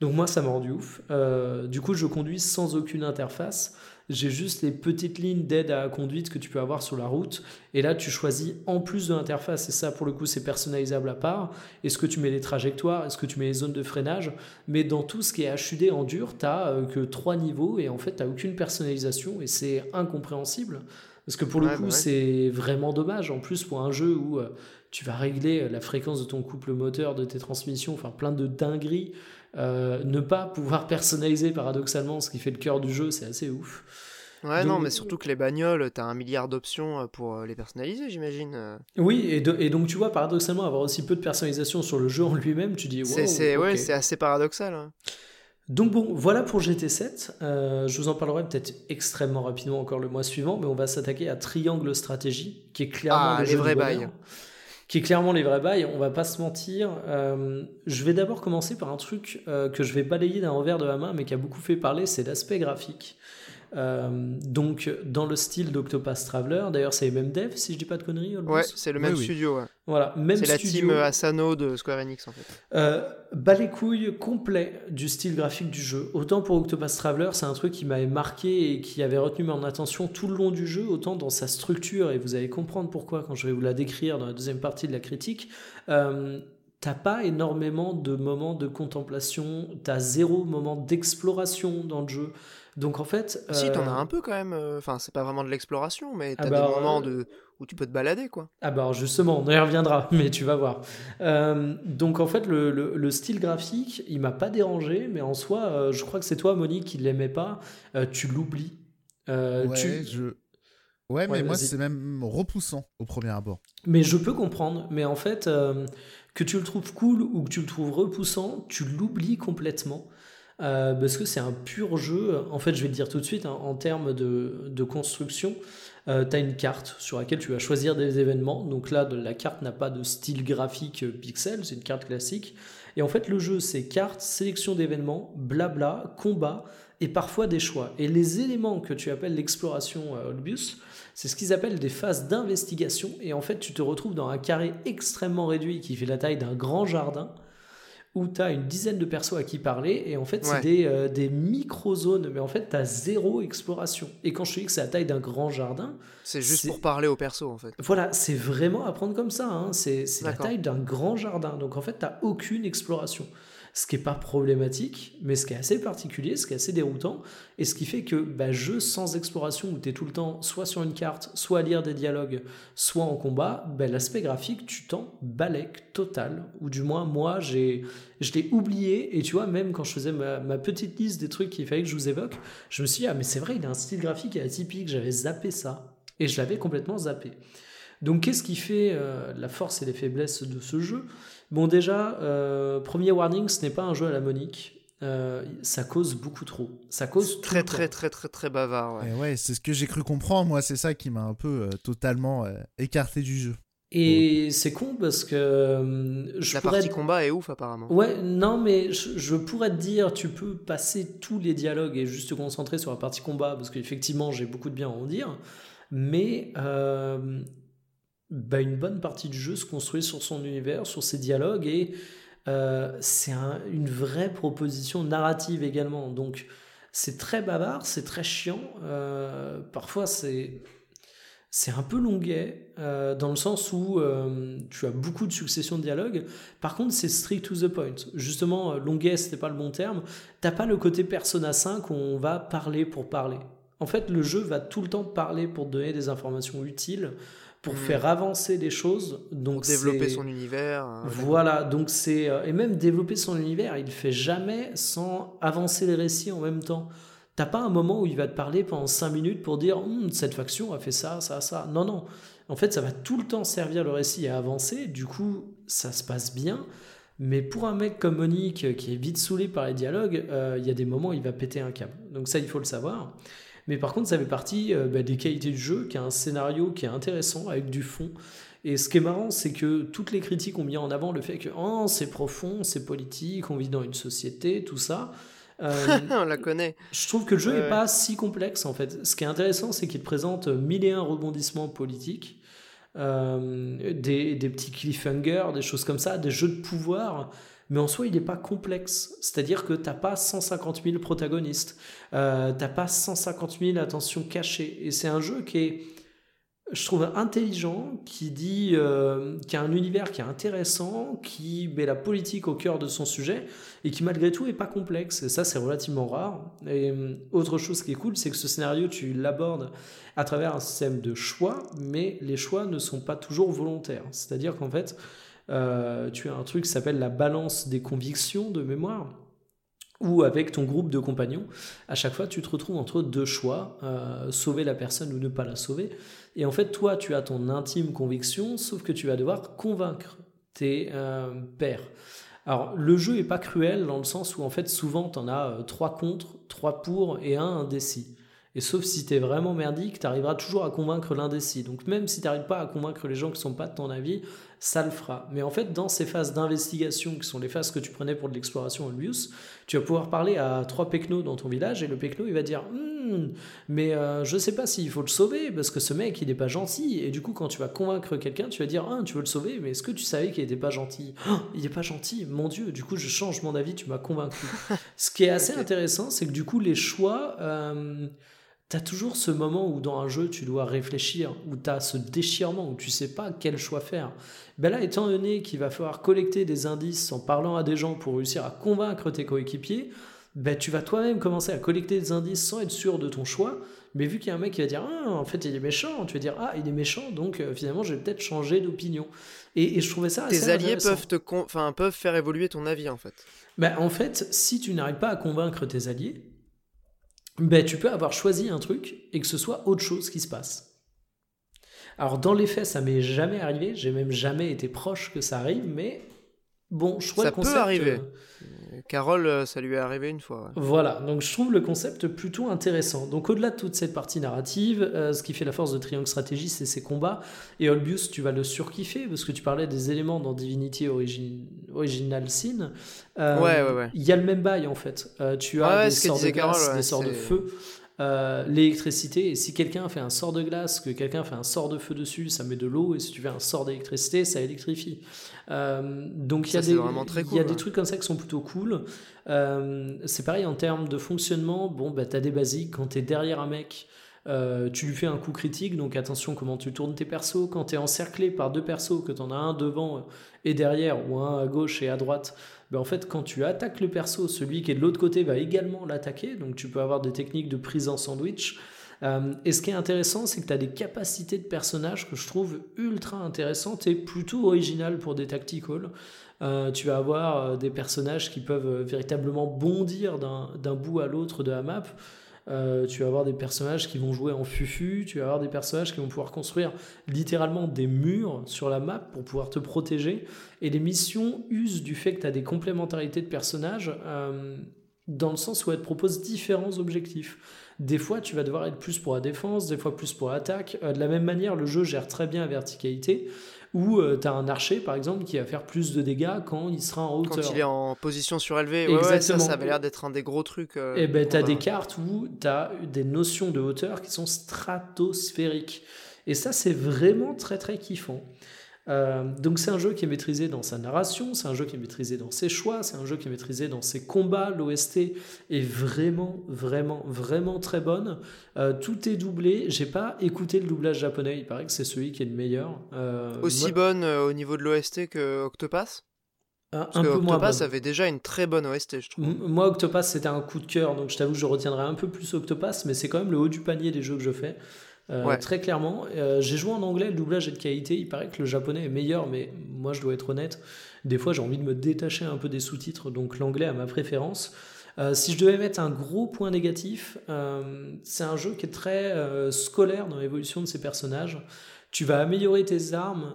Donc moi, ça m'a rendu ouf. Euh, du coup, je conduis sans aucune interface. J'ai juste les petites lignes d'aide à la conduite que tu peux avoir sur la route. Et là, tu choisis en plus de l'interface. Et ça, pour le coup, c'est personnalisable à part. Est-ce que tu mets les trajectoires? Est-ce que tu mets les zones de freinage? Mais dans tout ce qui est HUD en dur, tu n'as que trois niveaux. Et en fait, tu n'as aucune personnalisation. Et c'est incompréhensible. Parce que pour le coup, bah ouais. c'est vraiment dommage. En plus, pour un jeu où euh, tu vas régler la fréquence de ton couple moteur, de tes transmissions, enfin plein de dingueries. Euh, ne pas pouvoir personnaliser paradoxalement ce qui fait le cœur du jeu, c'est assez ouf. Ouais, Donc- non, mais surtout que les bagnoles, t'as un milliard d'options euh, pour euh, les personnaliser, j'imagine. Oui, et, de- et donc tu vois, paradoxalement, avoir aussi peu de personnalisation sur le jeu en lui-même, tu dis, wow, C'est ouais, assez paradoxal. hein. Donc bon, voilà pour GT7. Euh, je vous en parlerai peut-être extrêmement rapidement encore le mois suivant, mais on va s'attaquer à Triangle Stratégie, qui est clairement Ah, le les jeu vrais bails. Qui est clairement les vrais bails, on va pas se mentir. Euh, je vais d'abord commencer par un truc euh, que je vais balayer d'un revers de la main, mais qui a beaucoup fait parler, c'est l'aspect graphique. Euh, donc, dans le style d'Octopath Traveler, d'ailleurs, c'est les mêmes devs, si je dis pas de conneries, Ouais, c'est le même oui. studio. ouais. Voilà, même C'est la studio. team euh, Asano de Square Enix en fait. Euh, bas les couilles complet du style graphique du jeu. Autant pour Octopath Traveler, c'est un truc qui m'avait marqué et qui avait retenu mon attention tout le long du jeu, autant dans sa structure, et vous allez comprendre pourquoi quand je vais vous la décrire dans la deuxième partie de la critique. Euh, T'as pas énormément de moments de contemplation, t'as zéro moment d'exploration dans le jeu. Donc en fait. Si, t'en as euh, un peu quand même. euh, Enfin, c'est pas vraiment de l'exploration, mais t'as Ah bah, des moments euh, de... où tu peux te balader, quoi. Ah bah justement, on y reviendra, *laughs* mais tu vas voir. Euh, donc en fait, le, le- le style graphique, il m'a pas dérangé, mais en soi, euh, je crois que c'est toi, Monique, qui l'aimait pas. Euh, tu l'oublies. Euh, Ouais, tu- je... ouais, mais moi, c'est même repoussant au premier abord. Mais je peux comprendre. Mais en fait, euh, que tu le trouves cool ou que tu le trouves repoussant, tu l'oublies complètement. Euh, parce que c'est un pur jeu. En fait, je vais te dire tout de suite, hein, en termes de, construction, tu as une carte sur laquelle tu vas choisir des événements. Donc là, la carte n'a pas de style graphique euh, pixel, c'est une carte classique. Et en fait, le jeu, c'est carte, sélection d'événements, blabla, combat et parfois des choix. Et les éléments que tu appelles l'exploration euh, Olbius, c'est ce qu'ils appellent des phases d'investigation. Et en fait, tu te retrouves dans un carré extrêmement réduit qui fait la taille d'un grand jardin où tu as une dizaine de persos à qui parler. Et en fait, c'est Ouais. des, euh, des micro-zones. Mais en fait, tu as zéro exploration. Et quand je te dis que c'est la taille d'un grand jardin, C'est juste pour parler au perso, en fait. voilà, c'est vraiment à prendre comme ça. hein. C'est la taille d'un grand jardin. Donc en fait, tu n'as aucune exploration. Ce qui n'est pas problématique, mais ce qui est assez particulier, ce qui est assez déroutant, et ce qui fait que bah, jeu sans exploration, où tu es tout le temps soit sur une carte, soit à lire des dialogues, soit en combat, bah, l'aspect graphique, tu t'en balèques total. Ou du moins, moi, j'ai, je l'ai oublié, et tu vois, même quand je faisais ma, petite liste des trucs qu'il fallait que je vous évoque, je me suis dit, ah mais c'est vrai, il a un style graphique atypique, j'avais zappé ça. Et je l'avais complètement zappé. Donc qu'est-ce qui fait euh, la force et les faiblesses de ce jeu? Bon déjà, euh, premier warning, ce n'est pas un jeu à la Monique. Euh, ça cause beaucoup trop. Ça cause tout Très, le très, temps. très, très, très bavard, ouais. Et ouais, c'est ce que j'ai cru comprendre. Moi, c'est ça qui m'a un peu euh, totalement euh, écarté du jeu. Et c'est con parce que euh, je La pourrais partie combat est ouf apparemment. Ouais, non, mais je, je pourrais te dire, tu peux passer tous les dialogues et juste te concentrer sur la partie combat, parce qu'effectivement, j'ai beaucoup de bien à en dire. Mais euh, bah, une bonne partie du jeu se construit sur son univers, sur ses dialogues, et euh, c'est un- une vraie proposition narrative également. Donc, c'est très bavard, c'est très chiant. euh, parfois, c'est. C'est un peu longuet, euh, dans le sens où tu as beaucoup de successions de dialogues. Par contre, c'est strict to the point. Justement, longuet, c'était pas le bon terme. T'as pas le côté Persona 5 où on va parler pour parler. En fait, le jeu va tout le temps te parler pour donner des informations utiles, pour Mm. faire avancer les choses. Donc Pour développer son univers. euh, Voilà, donc c'est. euh, Et même développer son univers, il fait jamais sans avancer les récits en même temps. T'as pas un moment où il va te parler pendant 5 minutes pour dire Hum, cette faction a fait ça, ça, ça. Non, non. En fait, ça va tout le temps servir le récit à avancer. Du coup, ça se passe bien. Mais pour un mec comme Monique euh, qui est vite saoulé par les dialogues, euh, il y a des moments où il va péter un câble. Donc ça, il faut le savoir. Mais par contre, ça fait partie euh, bah, des qualités du jeu, qui a un scénario qui est intéressant, avec du fond. Et ce qui est marrant, c'est que toutes les critiques ont mis en avant le fait que oh, c'est profond, c'est politique, on vit dans une société, tout ça. Euh, *laughs* On la connaît. je trouve que le jeu n'est ouais. pas si complexe en fait. Ce qui est intéressant, c'est qu'il te présente mille et un rebondissements politiques, euh, des, des petits cliffhangers, des choses comme ça, des jeux de pouvoir. Mais en soi, il n'est pas complexe. C'est-à-dire que t'as pas 150 000 protagonistes, euh, t'as pas 150 000 attentions cachées. Et c'est un jeu qui est, je trouve, intelligent, qui dit, euh, qui a un univers qui est intéressant, qui met la politique au cœur de son sujet et qui malgré tout est pas complexe. Et ça, c'est relativement rare. Et euh, autre chose qui est cool, c'est que ce scénario, tu l'abordes à travers un système de choix, mais les choix ne sont pas toujours volontaires. C'est-à-dire qu'en fait, euh, tu as un truc qui s'appelle la balance des convictions de mémoire où avec ton groupe de compagnons, à chaque fois, tu te retrouves entre deux choix, euh, sauver la personne ou ne pas la sauver. Et en fait, toi, tu as ton intime conviction, sauf que tu vas devoir convaincre tes euh, pairs. Alors, le jeu est pas cruel dans le sens où, en fait, souvent, tu en as euh, trois contre, trois pour et un indécis. Et sauf si tu es vraiment merdique, tu arriveras toujours à convaincre l'indécis. Donc, même si tu n'arrives pas à convaincre les gens qui sont pas de ton avis, ça le fera. Mais en fait, dans ces phases d'investigation, qui sont les phases que tu prenais pour de l'exploration Olbius, tu vas pouvoir parler à trois pecnos dans ton village et le pecno, il va dire Hmm, Mais euh, je sais pas s'il faut le sauver parce que ce mec, il n'est pas gentil. Et du coup, quand tu vas convaincre quelqu'un, tu vas dire Ah, tu veux le sauver, mais est-ce que tu savais qu'il n'était pas gentil? Ah, Il n'est pas gentil, mon Dieu, du coup, je change mon avis, tu m'as convaincu. *laughs* ce qui est assez intéressant, c'est que du coup, les choix. Euh, T'as toujours ce moment où dans un jeu tu dois réfléchir, où t'as ce déchirement, où tu sais pas quel choix faire. Ben là, étant donné qu'il va falloir collecter des indices en parlant à des gens pour réussir à convaincre tes coéquipiers, ben tu vas toi-même commencer à collecter des indices sans être sûr de ton choix. Mais vu qu'il y a un mec qui va dire ah en fait il est méchant, tu vas dire ah il est méchant donc euh, finalement je vais peut-être changer d'opinion. Et, et je trouvais ça assez Tes alliés peuvent te enfin peuvent faire évoluer ton avis en fait. Ben, en fait, si tu n'arrives pas à convaincre tes alliés, ben, tu peux avoir choisi un truc et que ce soit autre chose qui se passe. Alors, dans les faits, ça m'est jamais arrivé, j'ai même jamais été proche que ça arrive, mais bon, je trouve Ça le peut concept, arriver. euh, Euh, Carole, euh, ça lui est arrivé une fois. ouais. voilà, donc je trouve le concept plutôt intéressant. Donc au-delà de toute cette partie narrative, euh, ce qui fait la force de Triangle Stratégie, c'est ses combats. Et Olbius, tu vas le surkiffer parce que tu parlais des éléments dans Divinity Origin- Original Sin. Euh, Ouais, ouais, ouais. Il y a le même bail en fait. Euh, tu as ouais, des sorts de glace, Carole, des sorts de feu. euh, l'électricité et si quelqu'un fait un sort de glace que quelqu'un fait un sort de feu dessus ça met de l'eau et si tu fais un sort d'électricité ça électrifie Euh, donc il y a des y a trucs comme ça qui sont plutôt cool euh, c'est pareil en termes de fonctionnement. Bon, bah, tu as des basiques. Quand tu es derrière un mec, euh, tu lui fais un coup critique. Donc attention comment tu tournes tes persos. Quand tu es encerclé par deux persos, que tu en as un devant et derrière, ou un à gauche et à droite, bah, en fait, quand tu attaques le perso, celui qui est de l'autre côté va également l'attaquer. Donc tu peux avoir des techniques de prise en sandwich. Euh, et ce qui est intéressant, c'est que tu as des capacités de personnages que je trouve ultra intéressantes et plutôt originales pour des tacticals. Euh, tu vas avoir euh, des personnages qui peuvent véritablement bondir d'un bout à l'autre de la map. Tu vas avoir des personnages qui vont jouer en fufu, tu vas avoir des personnages qui vont pouvoir construire littéralement des murs sur la map pour pouvoir te protéger. Et les missions usent du fait que tu as des complémentarités de personnages dans le sens où elles te proposent différents objectifs. Des fois, tu vas devoir être plus pour la défense, des fois plus pour l'attaque. Euh, de la même manière, le jeu gère très bien la verticalité. Ou euh, tu as un archer, par exemple, qui va faire plus de dégâts quand il sera en hauteur. Quand il est en position surélevée. Ouais, ouais, ça, Exactement. ça avait l'air d'être un des gros trucs. euh, Et ben, tu as des va- cartes où tu as des notions de hauteur qui sont stratosphériques. Et ça, c'est vraiment très très kiffant. Euh, donc c'est un jeu qui est maîtrisé dans sa narration, c'est un jeu qui est maîtrisé dans ses choix, c'est un jeu qui est maîtrisé dans ses combats. L'OST est vraiment, vraiment, vraiment très bonne. Euh, tout est doublé. J'ai pas écouté le doublage japonais. Il paraît que c'est celui qui est le meilleur. Euh, Aussi moi- bonne au niveau de l'OST que Octopass un, Parce un que peu moins Octopass bonne. avait déjà une très bonne OST, je trouve. Moi, Octopass, c'était un coup de cœur, donc je t'avoue, je retiendrai un peu plus Octopass, mais c'est quand même le haut du panier des jeux que je fais. Euh, Ouais. Très clairement. Euh, J'ai joué en anglais, le doublage est de qualité. Il paraît que le japonais est meilleur, mais moi, je dois être honnête. Des fois, j'ai envie de me détacher un peu des sous-titres, donc l'anglais a ma préférence. Euh, si je devais mettre un gros point négatif, c'est un jeu qui est très scolaire dans l'évolution de ses personnages. Tu vas améliorer tes armes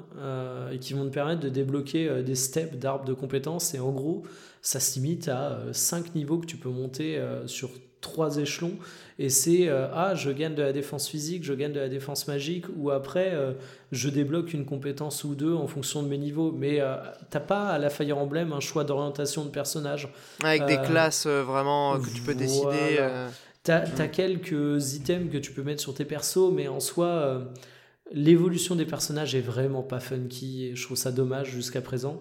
qui vont te permettre de débloquer des steps d'arbres de compétences. Et en gros, ça se limite à 5 niveaux que tu peux monter sur trois échelons. Et c'est euh, ah, je gagne de la défense physique, je gagne de la défense magique, ou après, euh, je débloque une compétence ou deux en fonction de mes niveaux. Mais euh, t'as pas à la Fire Emblem un choix d'orientation de personnage. Avec des Euh, classes vraiment que tu peux décider. voilà. T'as Mm. as quelques items que tu peux mettre sur tes persos, mais en soi, l'évolution des personnages est vraiment pas funky et je trouve ça dommage jusqu'à présent.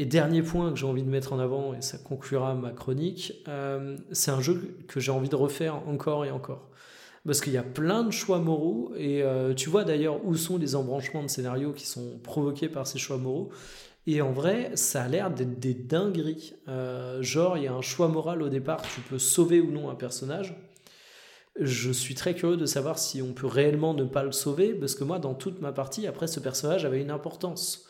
Et dernier point que j'ai envie de mettre en avant, et ça conclura ma chronique, euh, c'est un jeu que j'ai envie de refaire encore et encore. Parce qu'il y a plein de choix moraux, et euh, tu vois d'ailleurs où sont les embranchements de scénarios qui sont provoqués par ces choix moraux. Et en vrai, ça a l'air d'être des dingueries. Euh, genre, il y a un choix moral au départ, tu peux sauver ou non un personnage. Je suis très curieux de savoir si on peut réellement ne pas le sauver, parce que moi, dans toute ma partie, après, ce personnage avait une importance.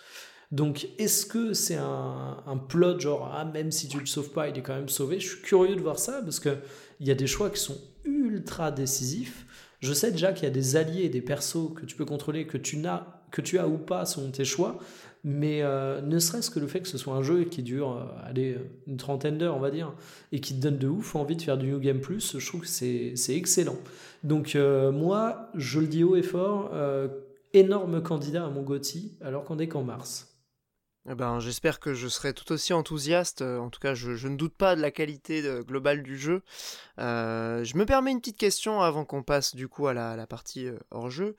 Donc, est-ce que c'est un, plot genre, ah, même si tu le sauves pas, il est quand même sauvé? Je suis curieux de voir ça, parce qu'il y a des choix qui sont ultra décisifs. Je sais déjà qu'il y a des alliés des persos que tu peux contrôler, que tu, que tu as ou pas selon tes choix. Mais euh, ne serait-ce que le fait que ce soit un jeu qui dure euh, allez, une trentaine d'heures, on va dire, et qui te donne de ouf envie de faire du New Game Plus, je trouve que c'est excellent. Donc euh, moi, je le dis haut et fort, énorme candidat à mon GOTY, alors qu'on est qu'en mars. Eh ben, j'espère que je serai tout aussi enthousiaste. Euh, En tout cas, je, ne doute pas de la qualité de- globale du jeu. Euh, je me permets une petite question avant qu'on passe du coup à la, partie euh, hors jeu.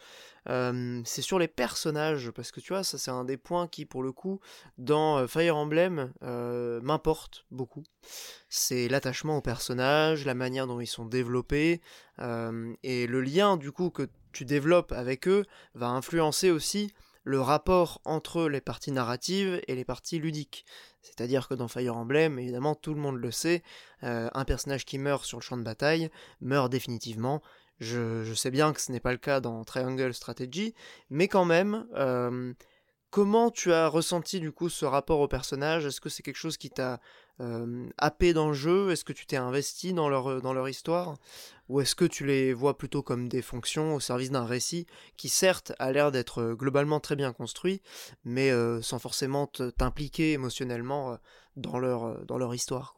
Euh, c'est sur les personnages parce que tu vois, ça c'est un des points qui, pour le coup, dans euh, Fire Emblem, euh, m'importe beaucoup. C'est l'attachement aux personnages, la manière dont ils sont développés euh, et le lien du coup que tu développes avec eux va influencer aussi le rapport entre les parties narratives et les parties ludiques. C'est-à-dire que dans Fire Emblem, évidemment, tout le monde le sait, euh, un personnage qui meurt sur le champ de bataille meurt définitivement. Je, sais bien que ce n'est pas le cas dans Triangle Strategy, mais quand même, euh, comment tu as ressenti du coup ce rapport au personnage? Est-ce que c'est quelque chose qui t'a happé dans le jeu? Est-ce que tu t'es investi dans leur, dans leur histoire? Ou est-ce que tu les vois plutôt comme des fonctions au service d'un récit qui certes a l'air d'être euh, globalement très bien construit, mais euh, sans forcément t'impliquer émotionnellement euh, dans, leur, euh, dans leur histoire.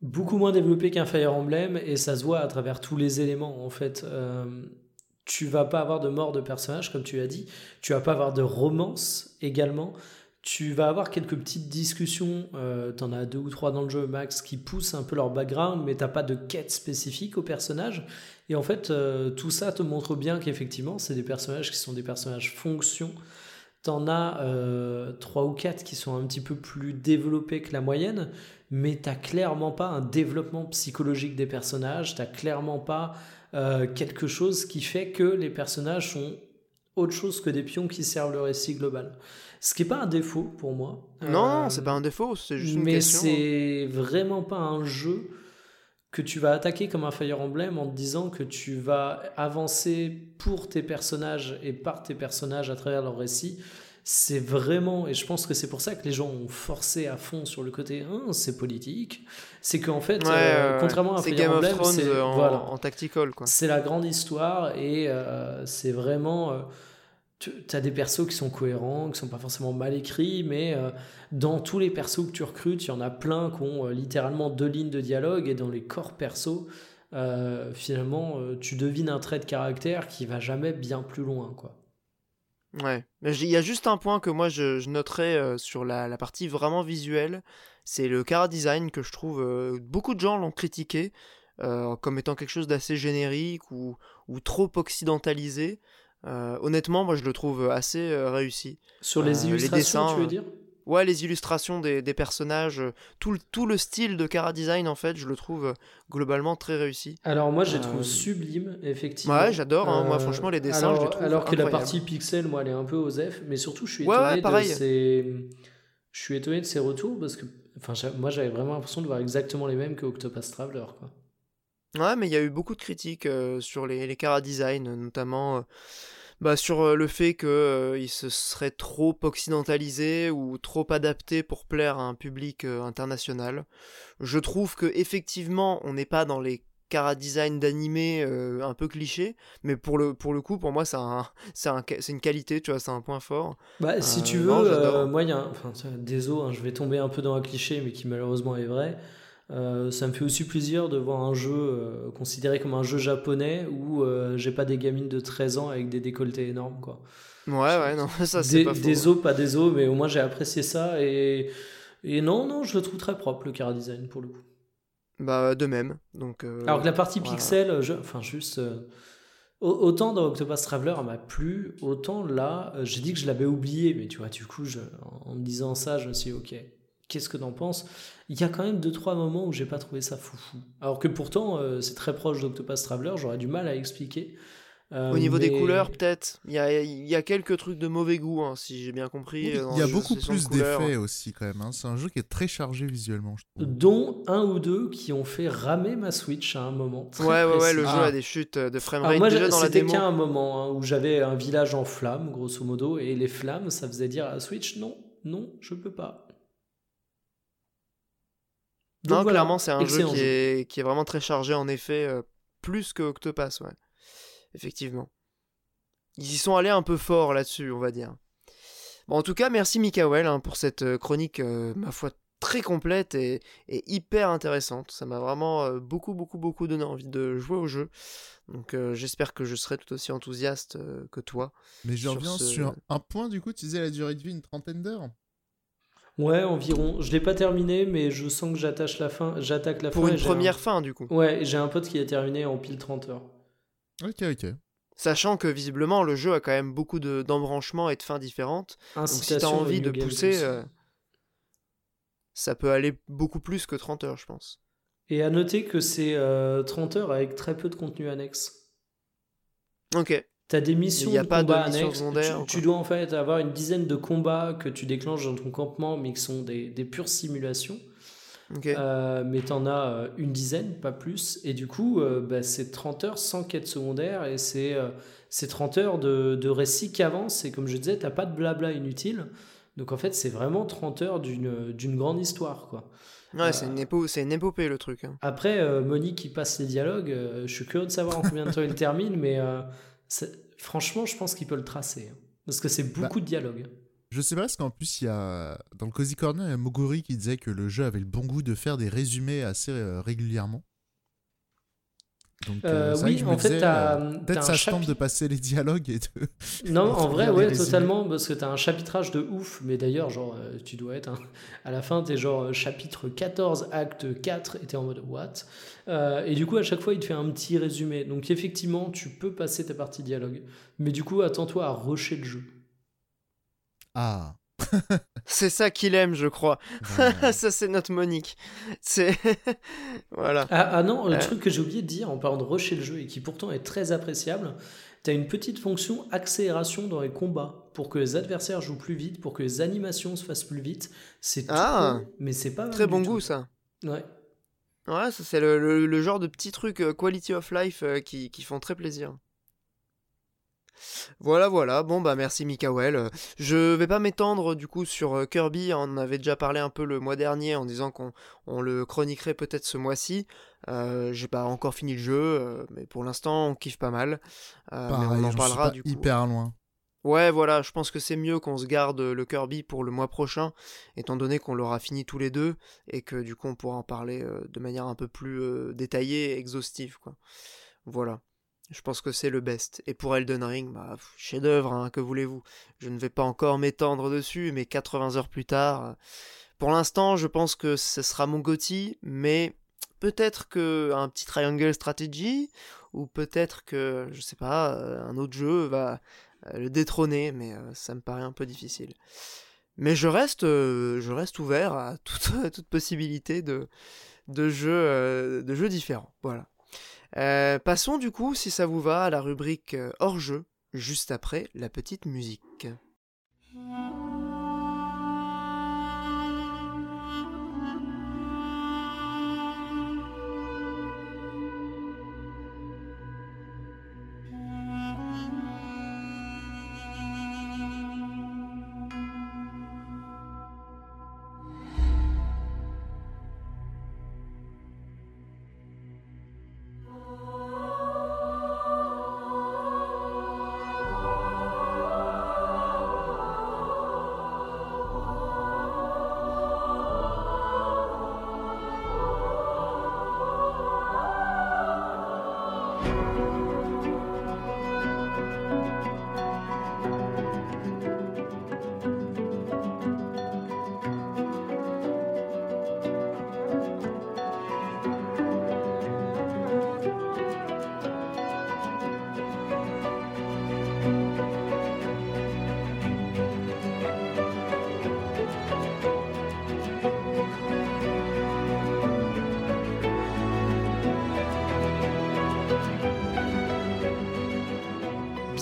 Beaucoup moins développé qu'un Fire Emblem, et ça se voit à travers tous les éléments, en fait. Euh, tu vas pas avoir de mort de personnage, comme tu l'as dit. Tu vas pas avoir de romance également. Tu vas avoir quelques petites discussions, euh, t'en as deux ou trois dans le jeu max, qui poussent un peu leur background, mais t'as pas de quête spécifique au personnage. Et en fait, euh, tout ça te montre bien qu'effectivement, c'est des personnages qui sont des personnages fonction. T'en as euh, trois ou quatre qui sont un petit peu plus développés que la moyenne, mais t'as clairement pas un développement psychologique des personnages, t'as clairement pas quelque chose qui fait que les personnages sont autre chose que des pions qui servent le récit global. Ce qui n'est pas un défaut pour moi. Non, Euh, c'est pas un défaut, c'est juste une mais question. hein. c'est vraiment pas un jeu que tu vas attaquer comme un Fire Emblem en te disant que tu vas avancer pour tes personnages et par tes personnages à travers leur récit. C'est vraiment, et je pense que c'est pour ça que les gens ont forcé à fond sur le côté Hein, c'est politique. C'est qu'en fait, Ouais, euh, contrairement à Fire Game Emblem, c'est euh, en, voilà, en tactical c'est la grande histoire et euh, c'est vraiment. Tu as des persos qui sont cohérents, qui sont pas forcément mal écrits, mais euh, dans tous les persos que tu recrutes, il y en a plein qui ont euh, littéralement deux lignes de dialogue et dans les corps persos, euh, finalement, tu devines un trait de caractère qui va jamais bien plus loin, quoi. Ouais, il y a juste un point que moi je, noterais sur la, partie vraiment visuelle, c'est le cara design que je trouve beaucoup de gens l'ont critiqué comme étant quelque chose d'assez générique ou trop occidentalisé. Euh, honnêtement, moi je le trouve assez euh, réussi. Sur les Euh, les illustrations, dessins, tu veux euh, dire? Ouais, les illustrations des, des personnages, euh, tout le, tout le style de cara design en fait, je le trouve euh, globalement très réussi. Alors moi, je les Euh, trouve sublimes, effectivement. Ouais, j'adore, hein, moi, Euh, franchement, les dessins, alors, je les trouve Alors que la partie pixel, moi, elle est un peu aux F, mais surtout, je suis Ouais, ouais, étonné de ces... Je suis étonné de ces retours parce que, enfin, moi, j'avais vraiment l'impression de voir exactement les mêmes que Octopus Traveler, quoi. Ouais, mais il y a eu beaucoup de critiques euh, sur les, les cara design, notamment euh, bah, sur euh, le fait qu'ils se seraient trop occidentalisés ou trop adaptés pour plaire à un public international. Je trouve que effectivement, on n'est pas dans les cara design d'animé un peu clichés, mais pour le, pour le coup, pour moi, c'est un, *laughs* un, une qualité, tu vois, c'est un point fort. Bah, si tu veux, non, moi, il y a un... Enfin, désolé, hein, je vais tomber un peu dans un cliché, mais qui malheureusement est vrai. Euh, ça me fait aussi plaisir de voir un jeu euh, considéré comme un jeu japonais où euh, j'ai pas des gamines de 13 ans avec des décolletés énormes, quoi. Ouais, ouais, non, *laughs* ça c'est des, pas faux. des os, pas des os, mais au moins j'ai apprécié ça et, et non, non, je le trouve très propre le cara design pour le coup. Bah, de même. Donc, Alors que la partie voilà. pixel, je- enfin juste. au- autant dans Octopus Traveler, elle m'a plu, autant là, j'ai dit que je l'avais oublié, mais tu vois, du coup, je- en me disant ça, je me suis dit, ok, qu'est-ce que t'en penses Il y a quand même deux trois moments où j'ai pas trouvé ça foufou. Alors que pourtant, euh, c'est très proche d'Octopus Traveler, j'aurais du mal à expliquer. Euh, Au niveau des couleurs, peut-être. Il y a, il y a quelques trucs de mauvais goût, hein, si j'ai bien compris. Oui, Il y a beaucoup plus d'effets aussi quand même. hein. C'est un jeu qui est très chargé visuellement, je trouve. dont un ou deux qui ont fait ramer ma Switch à un moment. très Ouais, ouais, ouais, le jeu Ah. a des chutes de framerate moi, déjà j'ai- dans la c'était qu'à un moment hein, où j'avais un village en flammes, grosso modo, et les flammes, ça faisait dire à la Switch, non, non, je peux pas. Donc Non, voilà, clairement, c'est un jeu qui est, qui est vraiment très chargé en effet, euh, plus que Octopass, ouais. Effectivement. Ils y sont allés un peu fort là-dessus, on va dire. Bon, en tout cas, merci Mikael hein, pour cette euh, chronique, euh, ma foi, très complète et, et hyper intéressante. Ça m'a vraiment euh, beaucoup, beaucoup, beaucoup donné envie de jouer au jeu. Donc euh, j'espère que je serai tout aussi enthousiaste euh, que toi. Mais je sur reviens ce- sur un point, du coup, tu disais la durée de vie une trentaine d'heures? Ouais, environ. Je l'ai pas terminé, mais je sens que j'attache la fin, j'attaque la Pour fin. une et j'ai première un- fin, du coup. Ouais, j'ai un pote qui a terminé en pile 30 heures. Ok, ok. Sachant que visiblement, le jeu a quand même beaucoup de- d'embranchements et de fins différentes. Donc si t'as Incitation envie de pousser, euh, ça peut aller beaucoup plus que 30 heures, je pense. Et à noter que c'est euh, 30 heures avec très peu de contenu annexe. Ok. T'as des missions Il y a de pas de combat missions annexes. secondaires, Tu, dois en fait avoir une dizaine de combats que tu déclenches dans ton campement, mais qui sont des, des pures simulations. Ok. Euh, mais t'en as euh, une dizaine, pas plus. Et du coup, euh, bah, c'est 30 heures sans quête secondaire et c'est euh, c'est 30 heures de, de récit qui avance. Et comme je disais, t'as pas de blabla inutile. Donc en fait, c'est vraiment 30 heures d'une grande histoire, quoi. ouais, c'est une, épo- c'est une épopée le truc. hein. Après, euh, Monique qui passe les dialogues, euh, je suis curieux de savoir en combien de temps il termine, mais franchement, je pense qu'il peut le tracer. hein. parce que c'est beaucoup de dialogues. Je sais pas, parce qu'en plus, il y a. Dans le Cozy Corner, il y a Moguri qui disait que le jeu avait le bon goût de faire des résumés assez euh, régulièrement. Donc, Euh, vrai oui, je me en fait, euh, Peut-être ça tente chapitre- de passer les dialogues et de. Non, *laughs* en vrai, ouais, totalement, parce que t'as un chapitrage de ouf, mais d'ailleurs, genre, euh, tu dois être. un- À la fin, t'es genre euh, chapitre 14, acte 4, et t'es en mode what? Euh, Et du coup, à chaque fois, il te fait un petit résumé. Donc, effectivement, tu peux passer ta partie dialogue. Mais du coup, attends-toi à rusher le jeu. Ah. *laughs* C'est ça qu'il aime, je crois. *laughs* ça, c'est notre Monique. C'est. *laughs* voilà. Ah, ah non, le Euh. truc que j'ai oublié de dire en parlant de rusher le jeu et qui pourtant est très appréciable, t'as une petite fonction accélération dans les combats pour que les adversaires jouent plus vite, pour que les animations se fassent plus vite. C'est Ah. mais c'est pas Très bon tout. goût, ça. Ouais. Ouais, ça, c'est le, le- le genre de petits trucs euh, quality of life euh, qui, qui font très plaisir. Voilà, voilà. Bon, bah merci Mikael. Je vais pas m'étendre du coup sur euh, Kirby. On en avait déjà parlé un peu le mois dernier en disant qu'on on le chroniquerait peut-être ce mois-ci. Euh, J'ai pas encore fini le jeu, euh, mais pour l'instant on kiffe pas mal. Euh, mais on en parlera du coup. hyper loin. Ouais, voilà, je pense que c'est mieux qu'on se garde le Kirby pour le mois prochain, étant donné qu'on l'aura fini tous les deux, et que du coup on pourra en parler euh, de manière un peu plus détaillée et exhaustive, quoi. Voilà. Je pense que c'est le best. Et pour Elden Ring, bah, chef-d'œuvre, hein, que voulez-vous Je ne vais pas encore m'étendre dessus, mais 80 heures plus tard. euh, Pour l'instant, je pense que ce sera mon Gotti, mais peut-être que un petit Triangle Strategy, ou peut-être que, je sais pas, euh, un autre jeu va euh, le détrôner, mais ça me paraît un peu difficile. Mais je reste, je reste ouvert à *laughs* toute, possibilité de, de, jeux, de jeux différents. Voilà. Euh, passons du coup, si ça vous va, à la rubrique euh, hors-jeu, juste après la petite musique.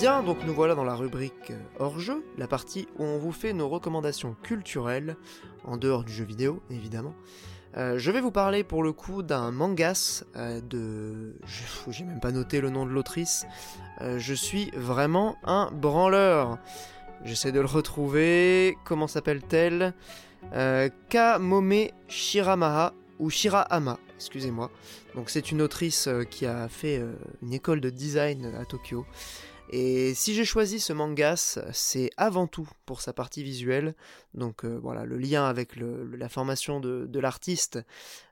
Bien, donc nous voilà dans la rubrique euh, hors-jeu, la partie où on vous fait nos recommandations culturelles, en dehors du jeu vidéo évidemment. Euh, je vais vous parler pour le coup d'un mangas euh, de... J'ai même pas noté le nom de l'autrice. Je suis vraiment un branleur. J'essaie de le retrouver. Comment s'appelle-t-elle? Kamome Shiramaha ou Shirahama, excusez-moi. Donc c'est une autrice qui a fait une école de design à Tokyo. Et si j'ai choisi ce mangas, c'est avant tout pour sa partie visuelle. Donc euh, voilà, le lien avec la formation de, l'artiste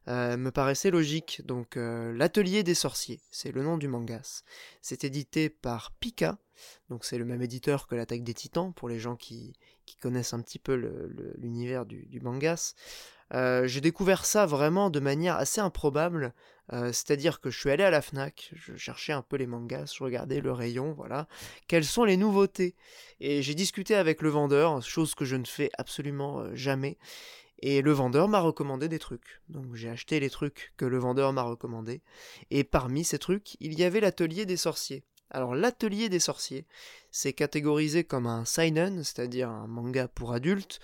euh, me paraissait logique. Donc euh, l'atelier des sorciers, c'est le nom du mangas. C'est édité par Pika. Donc c'est le même éditeur que l'attaque des titans pour les gens qui, connaissent un petit peu l'univers du, du mangas. J'ai découvert ça vraiment de manière assez improbable. Euh, C'est-à-dire que je suis allé à la FNAC, je cherchais un peu les mangas, je regardais le rayon, voilà. Quelles sont les nouveautés? Et j'ai discuté avec le vendeur, chose que je ne fais absolument euh, jamais. Et le vendeur m'a recommandé des trucs. Donc j'ai acheté les trucs que le vendeur m'a recommandés. Et parmi ces trucs, il y avait l'atelier des sorciers. Alors l'atelier des sorciers, c'est catégorisé comme un seinen, c'est-à-dire un manga pour adultes.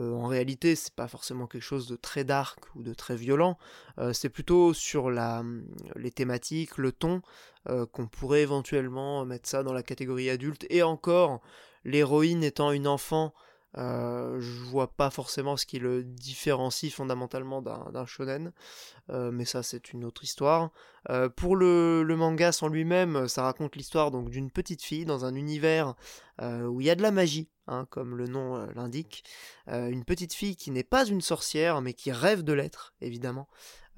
Euh, en réalité, c'est pas forcément quelque chose de très dark ou de très violent. Euh, c'est plutôt sur la, les thématiques, le ton, euh, qu'on pourrait éventuellement mettre ça dans la catégorie adulte. Et encore, l'héroïne étant une enfant, je vois pas forcément ce qui le différencie fondamentalement d'un shonen, mais ça c'est une autre histoire. Pour le, le manga en lui-même, ça raconte l'histoire d'une petite fille dans un univers où il y a de la magie, hein, comme le nom euh, l'indique. Euh, une petite fille qui n'est pas une sorcière, mais qui rêve de l'être, évidemment.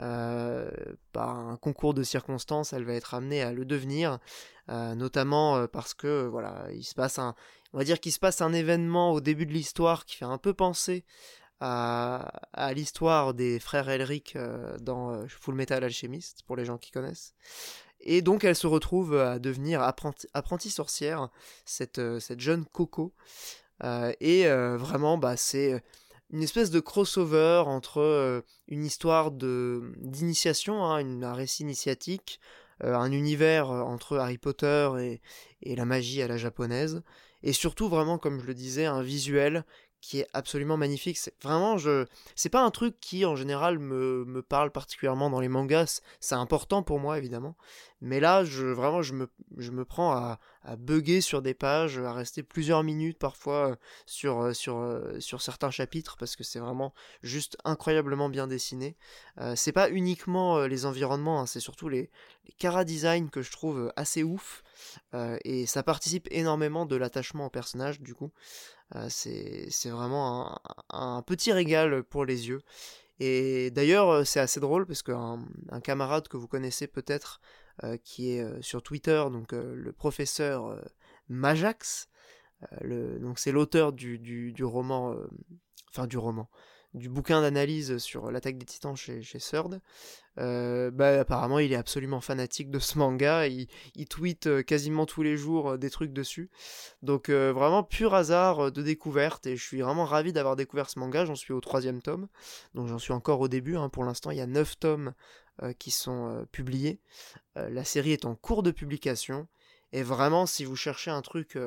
Euh, par un concours de circonstances, elle va être amenée à le devenir, notamment parce que voilà, il se passe un, qu'il se passe un événement au début de l'histoire qui fait un peu penser à, à l'histoire des frères Elric dans Full Metal Alchemist, pour les gens qui connaissent. Et donc elle se retrouve à devenir apprenti, apprentie sorcière, cette, jeune Coco. Et vraiment, bah, c'est une espèce de crossover entre une histoire de d'initiation, hein, un récit initiatique, un univers entre Harry Potter et, et la magie à la japonaise, et surtout vraiment, comme je le disais, un visuel qui est absolument magnifique. C'est vraiment, je, c'est pas un truc qui en général me, me parle particulièrement dans les mangas. C'est important pour moi évidemment, mais là, je vraiment, je me, prends à, à bugger sur des pages, à rester plusieurs minutes parfois sur, euh, euh, certains chapitres parce que c'est vraiment juste incroyablement bien dessiné. Euh, c'est pas uniquement les environnements, hein, c'est surtout les, les cara design que je trouve assez ouf et ça participe énormément de l'attachement au personnage du coup. Euh, c'est vraiment un, petit régal pour les yeux. Et d'ailleurs, euh, c'est assez drôle parce qu'un un camarade que vous connaissez peut-être euh, qui est sur Twitter, donc le professeur Majax. Donc c'est l'auteur du, roman, enfin du roman, du bouquin d'analyse sur l'attaque des titans chez, chez. Euh, bah, apparemment, il est absolument fanatique de ce manga. Il, tweet euh, quasiment tous les jours euh, des trucs dessus. Donc, vraiment pur hasard de découverte. Et je suis vraiment ravi d'avoir découvert ce manga. J'en suis au troisième tome. Donc, j'en suis encore au début. hein. Pour l'instant, il y a neuf tomes qui sont publiés. La série est en cours de publication. Et vraiment, si vous cherchez un truc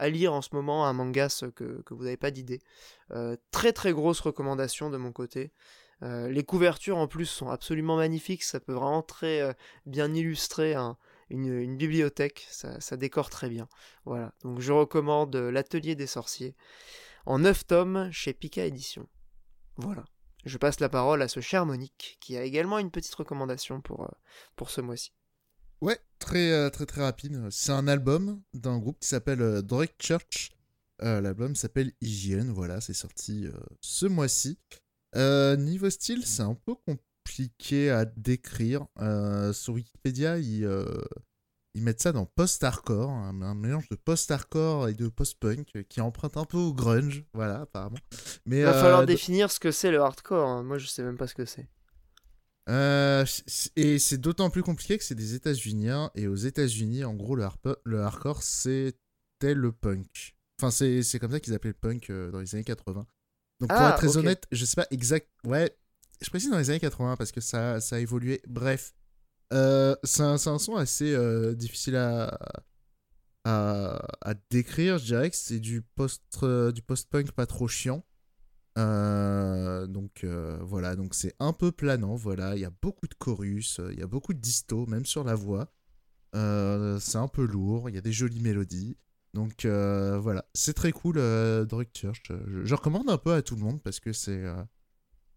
à lire en ce moment, un manga que, que vous n'avez pas d'idée, euh, très très grosse recommandation de mon côté. Euh, les couvertures en plus sont absolument magnifiques, ça peut vraiment très euh, bien illustrer un- une, bibliothèque, ça, décore très bien. Voilà, donc je recommande L'Atelier des Sorciers en 9 tomes chez Pika Édition. Voilà, je passe la parole à ce cher Monique qui a également une petite recommandation pour ce mois-ci. Ouais, très euh, très très rapide. C'est un album d'un groupe qui s'appelle euh, Drake Church. Euh, L'album s'appelle Hygiene, voilà, c'est sorti euh, ce mois-ci. Euh, niveau style, c'est un peu compliqué à décrire. Sur Wikipédia, ils, ils mettent ça dans post-hardcore, un, un mélange de post-hardcore et de post-punk qui emprunte un peu au grunge, voilà, apparemment. Mais Il va falloir définir ce que c'est le hardcore, hein. moi je sais même pas ce que c'est. Euh, et c'est d'autant plus compliqué que c'est des États-Unis. et aux États-Unis, en gros, le, hardcore, c'était le punk. Enfin, c'est comme ça qu'ils appelaient le punk euh, dans les années 80. Donc, pour Ah, être très honnête, je sais pas exact. Ouais, je précise dans les années 80 parce que ça, ça a évolué. Bref, euh, c'est un, son assez difficile à, à, à décrire. Je dirais que c'est du post-punk pas trop chiant. Euh, donc euh, voilà, donc c'est un peu planant, voilà, il y a beaucoup de chorus, euh, il y a beaucoup de disto, même sur la voix. Euh, c'est un peu lourd, il y a des jolies mélodies. Donc voilà, c'est très cool, Drake Church. Je, je recommande un peu à tout le monde parce que c'est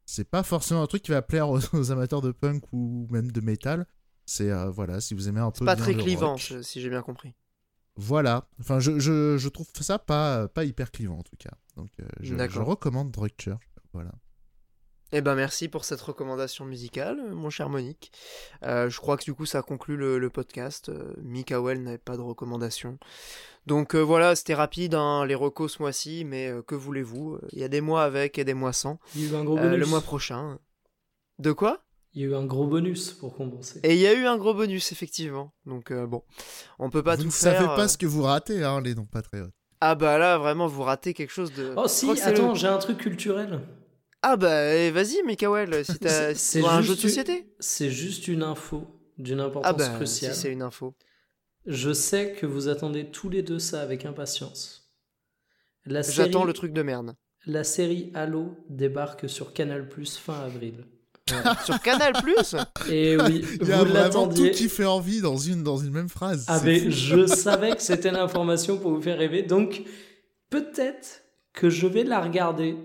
c'est pas forcément un truc qui va plaire aux, *laughs* aux amateurs de punk ou même de métal. C'est voilà, si vous aimez un peu C'est pas très clivant, rock. si j'ai bien compris. Voilà, enfin je, je, je trouve ça pas, pas hyper clivant en tout cas. Donc euh, je, je recommande Drake Church. Voilà. Eh ben merci pour cette recommandation musicale, mon cher Monique. Euh, je crois que du coup ça conclut le, le podcast. Euh, Mikael n'avait pas de recommandation. Donc euh, voilà, c'était rapide hein, les recos ce mois-ci, mais euh, que voulez-vous? Il y a des mois avec et des mois sans. Il y a eu un gros Euh, bonus. le mois prochain. De quoi? Il y a eu un gros bonus pour compenser. Et il y a eu un gros bonus effectivement. Donc euh, bon, on peut pas vous tout ne faire. savez pas euh. ce que vous ratez, hein, les non patriotes. Ah bah là vraiment vous ratez quelque chose de. Oh si, attends, le- j'ai un truc culturel. Ah bah eh, vas-y Mikael, si *laughs* t'as si un juste jeu de une- société. C'est juste une info d'une importance Ah bah si cruciale. c'est une info. Je sais que vous attendez tous les deux ça avec impatience. La série, J'attends le truc de merde. la série Halo débarque sur Canal Plus fin avril. *laughs* Sur Canal Plus Et oui, Il y a vous vraiment l'attendiez. tout qui fait envie dans une, dans une même phrase. Ah mais je savais que c'était l'information pour vous faire rêver, donc peut-être que je vais la regarder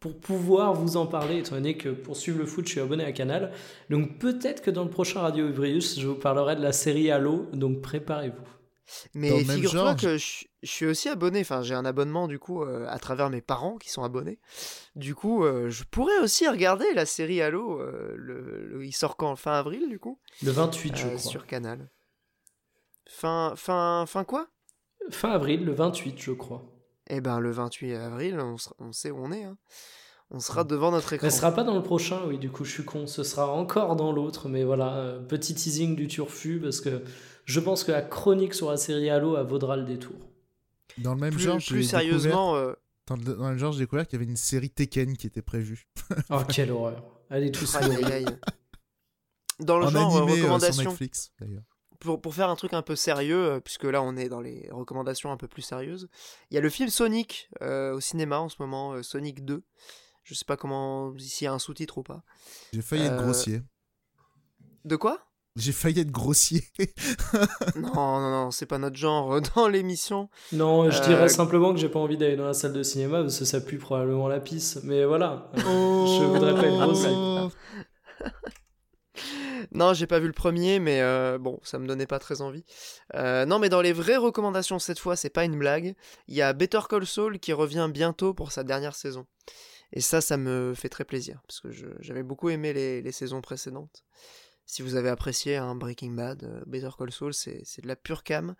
pour pouvoir vous en parler, étant donné que pour suivre le foot, je suis abonné à Canal. Donc peut-être que dans le prochain Radio Ivrius, je vous parlerai de la série Halo, donc préparez-vous. Mais figure-toi que je, je suis aussi abonné, enfin j'ai un abonnement du coup euh, à travers mes parents qui sont abonnés. Du coup, euh, je pourrais aussi regarder la série Halo. euh, le, le- il sort quand? Fin avril du coup? Le 28, je crois. Sur Canal. Fin, fin, fin quoi? Fin avril, le 28, je crois. Eh ben le 28 avril, on, sera- on sait où on est. hein. On sera devant notre écran. Mais ce sera pas dans le prochain, oui, du coup, je suis con. Ce sera encore dans l'autre, mais voilà, petit teasing du turfu, parce que je pense que la chronique sur la série Halo, elle vaudra le détour. Dans le même Plus, genre, plus j'ai sérieusement, euh, découvert- dans le, dans le genre, j'ai découvert qu'il y avait une série Tekken qui était prévue. Oh, *laughs* quelle horreur. Tous aïe, mourir. aïe. Dans le en genre euh, animé euh, sur recommandation, Netflix, d'ailleurs. pour, pour faire un truc un peu sérieux, puisque là on est dans les recommandations un peu plus sérieuses, il y a le film Sonic euh, au cinéma en ce moment, euh, Sonic 2. Je sais pas comment, s'il y a un sous-titre ou pas. J'ai failli être Euh, grossier. De quoi? J'ai failli être grossier. *laughs* Non, non, non, c'est pas notre genre euh, *laughs* dans l'émission. Non, je Euh, dirais simplement que j'ai pas envie d'aller dans la salle de cinéma parce que ça pue probablement la pisse. Mais voilà. Euh, Oh. Je voudrais pas grosse blague. *laughs* Non, j'ai pas vu le premier, mais euh, bon, ça me donnait pas très envie. Euh, non, mais dans les vraies recommandations cette fois, c'est pas une blague. Il y a Better Call Saul qui revient bientôt pour sa dernière saison. Et ça, ça me fait très plaisir, parce que j'avais beaucoup aimé les, les saisons précédentes. Si vous avez apprécié un Breaking Bad, euh, Better Call Saul, c'est de la pure cam.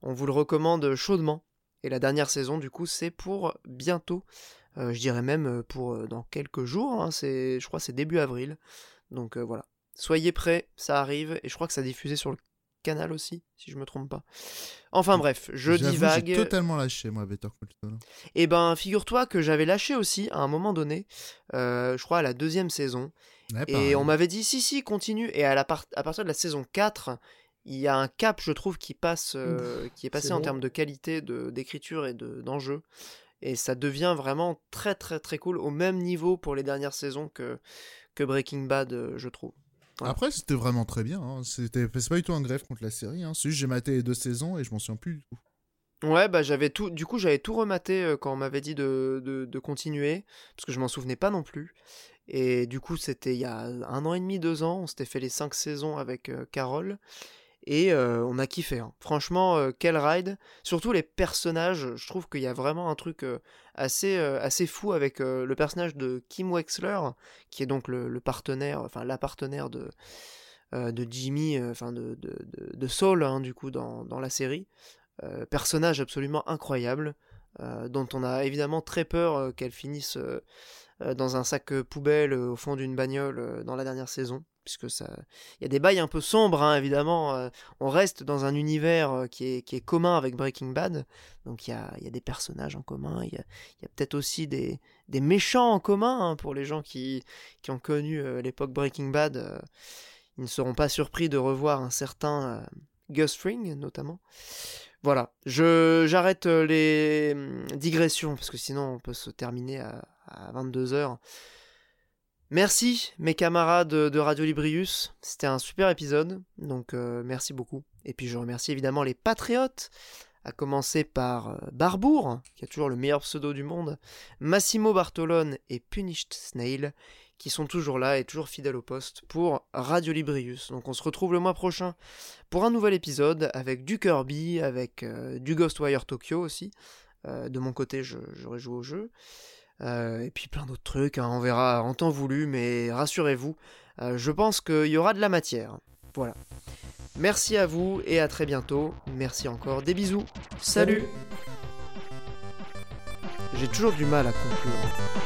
On vous le recommande chaudement. Et la dernière saison, du coup, c'est pour bientôt. Euh, je dirais même euh, pour euh, dans quelques jours. hein, je crois c'est début avril. Donc euh, voilà. Soyez prêts, ça arrive. Et je crois que ça diffusé sur le canal aussi, si je me trompe pas. Enfin bref, je divague. J'ai totalement lâché, moi, Better Call Saul. Et ben, figure-toi que j'avais lâché aussi à un moment donné, euh, je crois à la deuxième saison. Ouais, Et pareil. on m'avait dit si, si, continue. Et à, la part- à partir de la saison 4, il y a un cap, je trouve, qui passe, euh, qui est passé en bon. termes de qualité de- d'écriture et de- d'enjeu. et ça devient vraiment très, très, très cool, au même niveau pour les dernières saisons que, que Breaking Bad, euh, je trouve. Voilà. Après, c'était vraiment très bien. hein. C'était c'est pas du tout un grève contre la série. Hein. C'est juste j'ai maté les deux saisons et je m'en souviens plus du tout. Ouais, bah j'avais tout. Du coup, j'avais tout rematé euh, quand on m'avait dit de, de, de continuer, parce que je m'en souvenais pas non plus. Et du coup, c'était il y a un an et demi, deux ans. On s'était fait les cinq saisons avec euh, Carole. Et on a kiffé. hein. Franchement, euh, quel ride. Surtout les personnages. Je trouve qu'il y a vraiment un truc assez, assez fou avec le personnage de Kim Wexler, qui est donc le, partenaire, enfin la partenaire de, Jimmy, enfin de, de, Saul, hein, du coup, dans, dans la série. Personnage absolument incroyable, dont on a évidemment très peur qu'elle finisse dans un sac poubelle au fond d'une bagnole dans la dernière saison, puisque ça, il y a des bails un peu sombres, hein, évidemment. euh, on reste dans un univers euh, qui est, commun avec Breaking Bad, donc il y a, des personnages en commun, il y a, peut-être aussi des, méchants en commun hein, pour les gens qui, ont connu euh, l'époque Breaking Bad. ils ne seront pas surpris de revoir un certain Gus Fring, notamment. Voilà, je j'arrête les hum, digressions parce que sinon on peut se terminer à, à 22h. Merci mes camarades de Radio Librius, c'était un super épisode, donc euh, merci beaucoup. Et puis je remercie évidemment les patriotes, à commencer par euh, Barbour, qui a toujours le meilleur pseudo du monde, Massimo Bartolone et Punished Snail, qui sont toujours là et toujours fidèles au poste pour Radio Librius. Donc on se retrouve le mois prochain pour un nouvel épisode avec du Kirby, avec euh, du Ghostwire Tokyo aussi. De mon côté, j'aurais joué au jeu. Euh, et puis plein d'autres trucs, hein, on verra en temps voulu, mais rassurez-vous, euh, je pense qu'il y aura de la matière. Voilà. Merci à vous et à très bientôt. Merci encore, des bisous. Salut J'ai toujours du mal à conclure.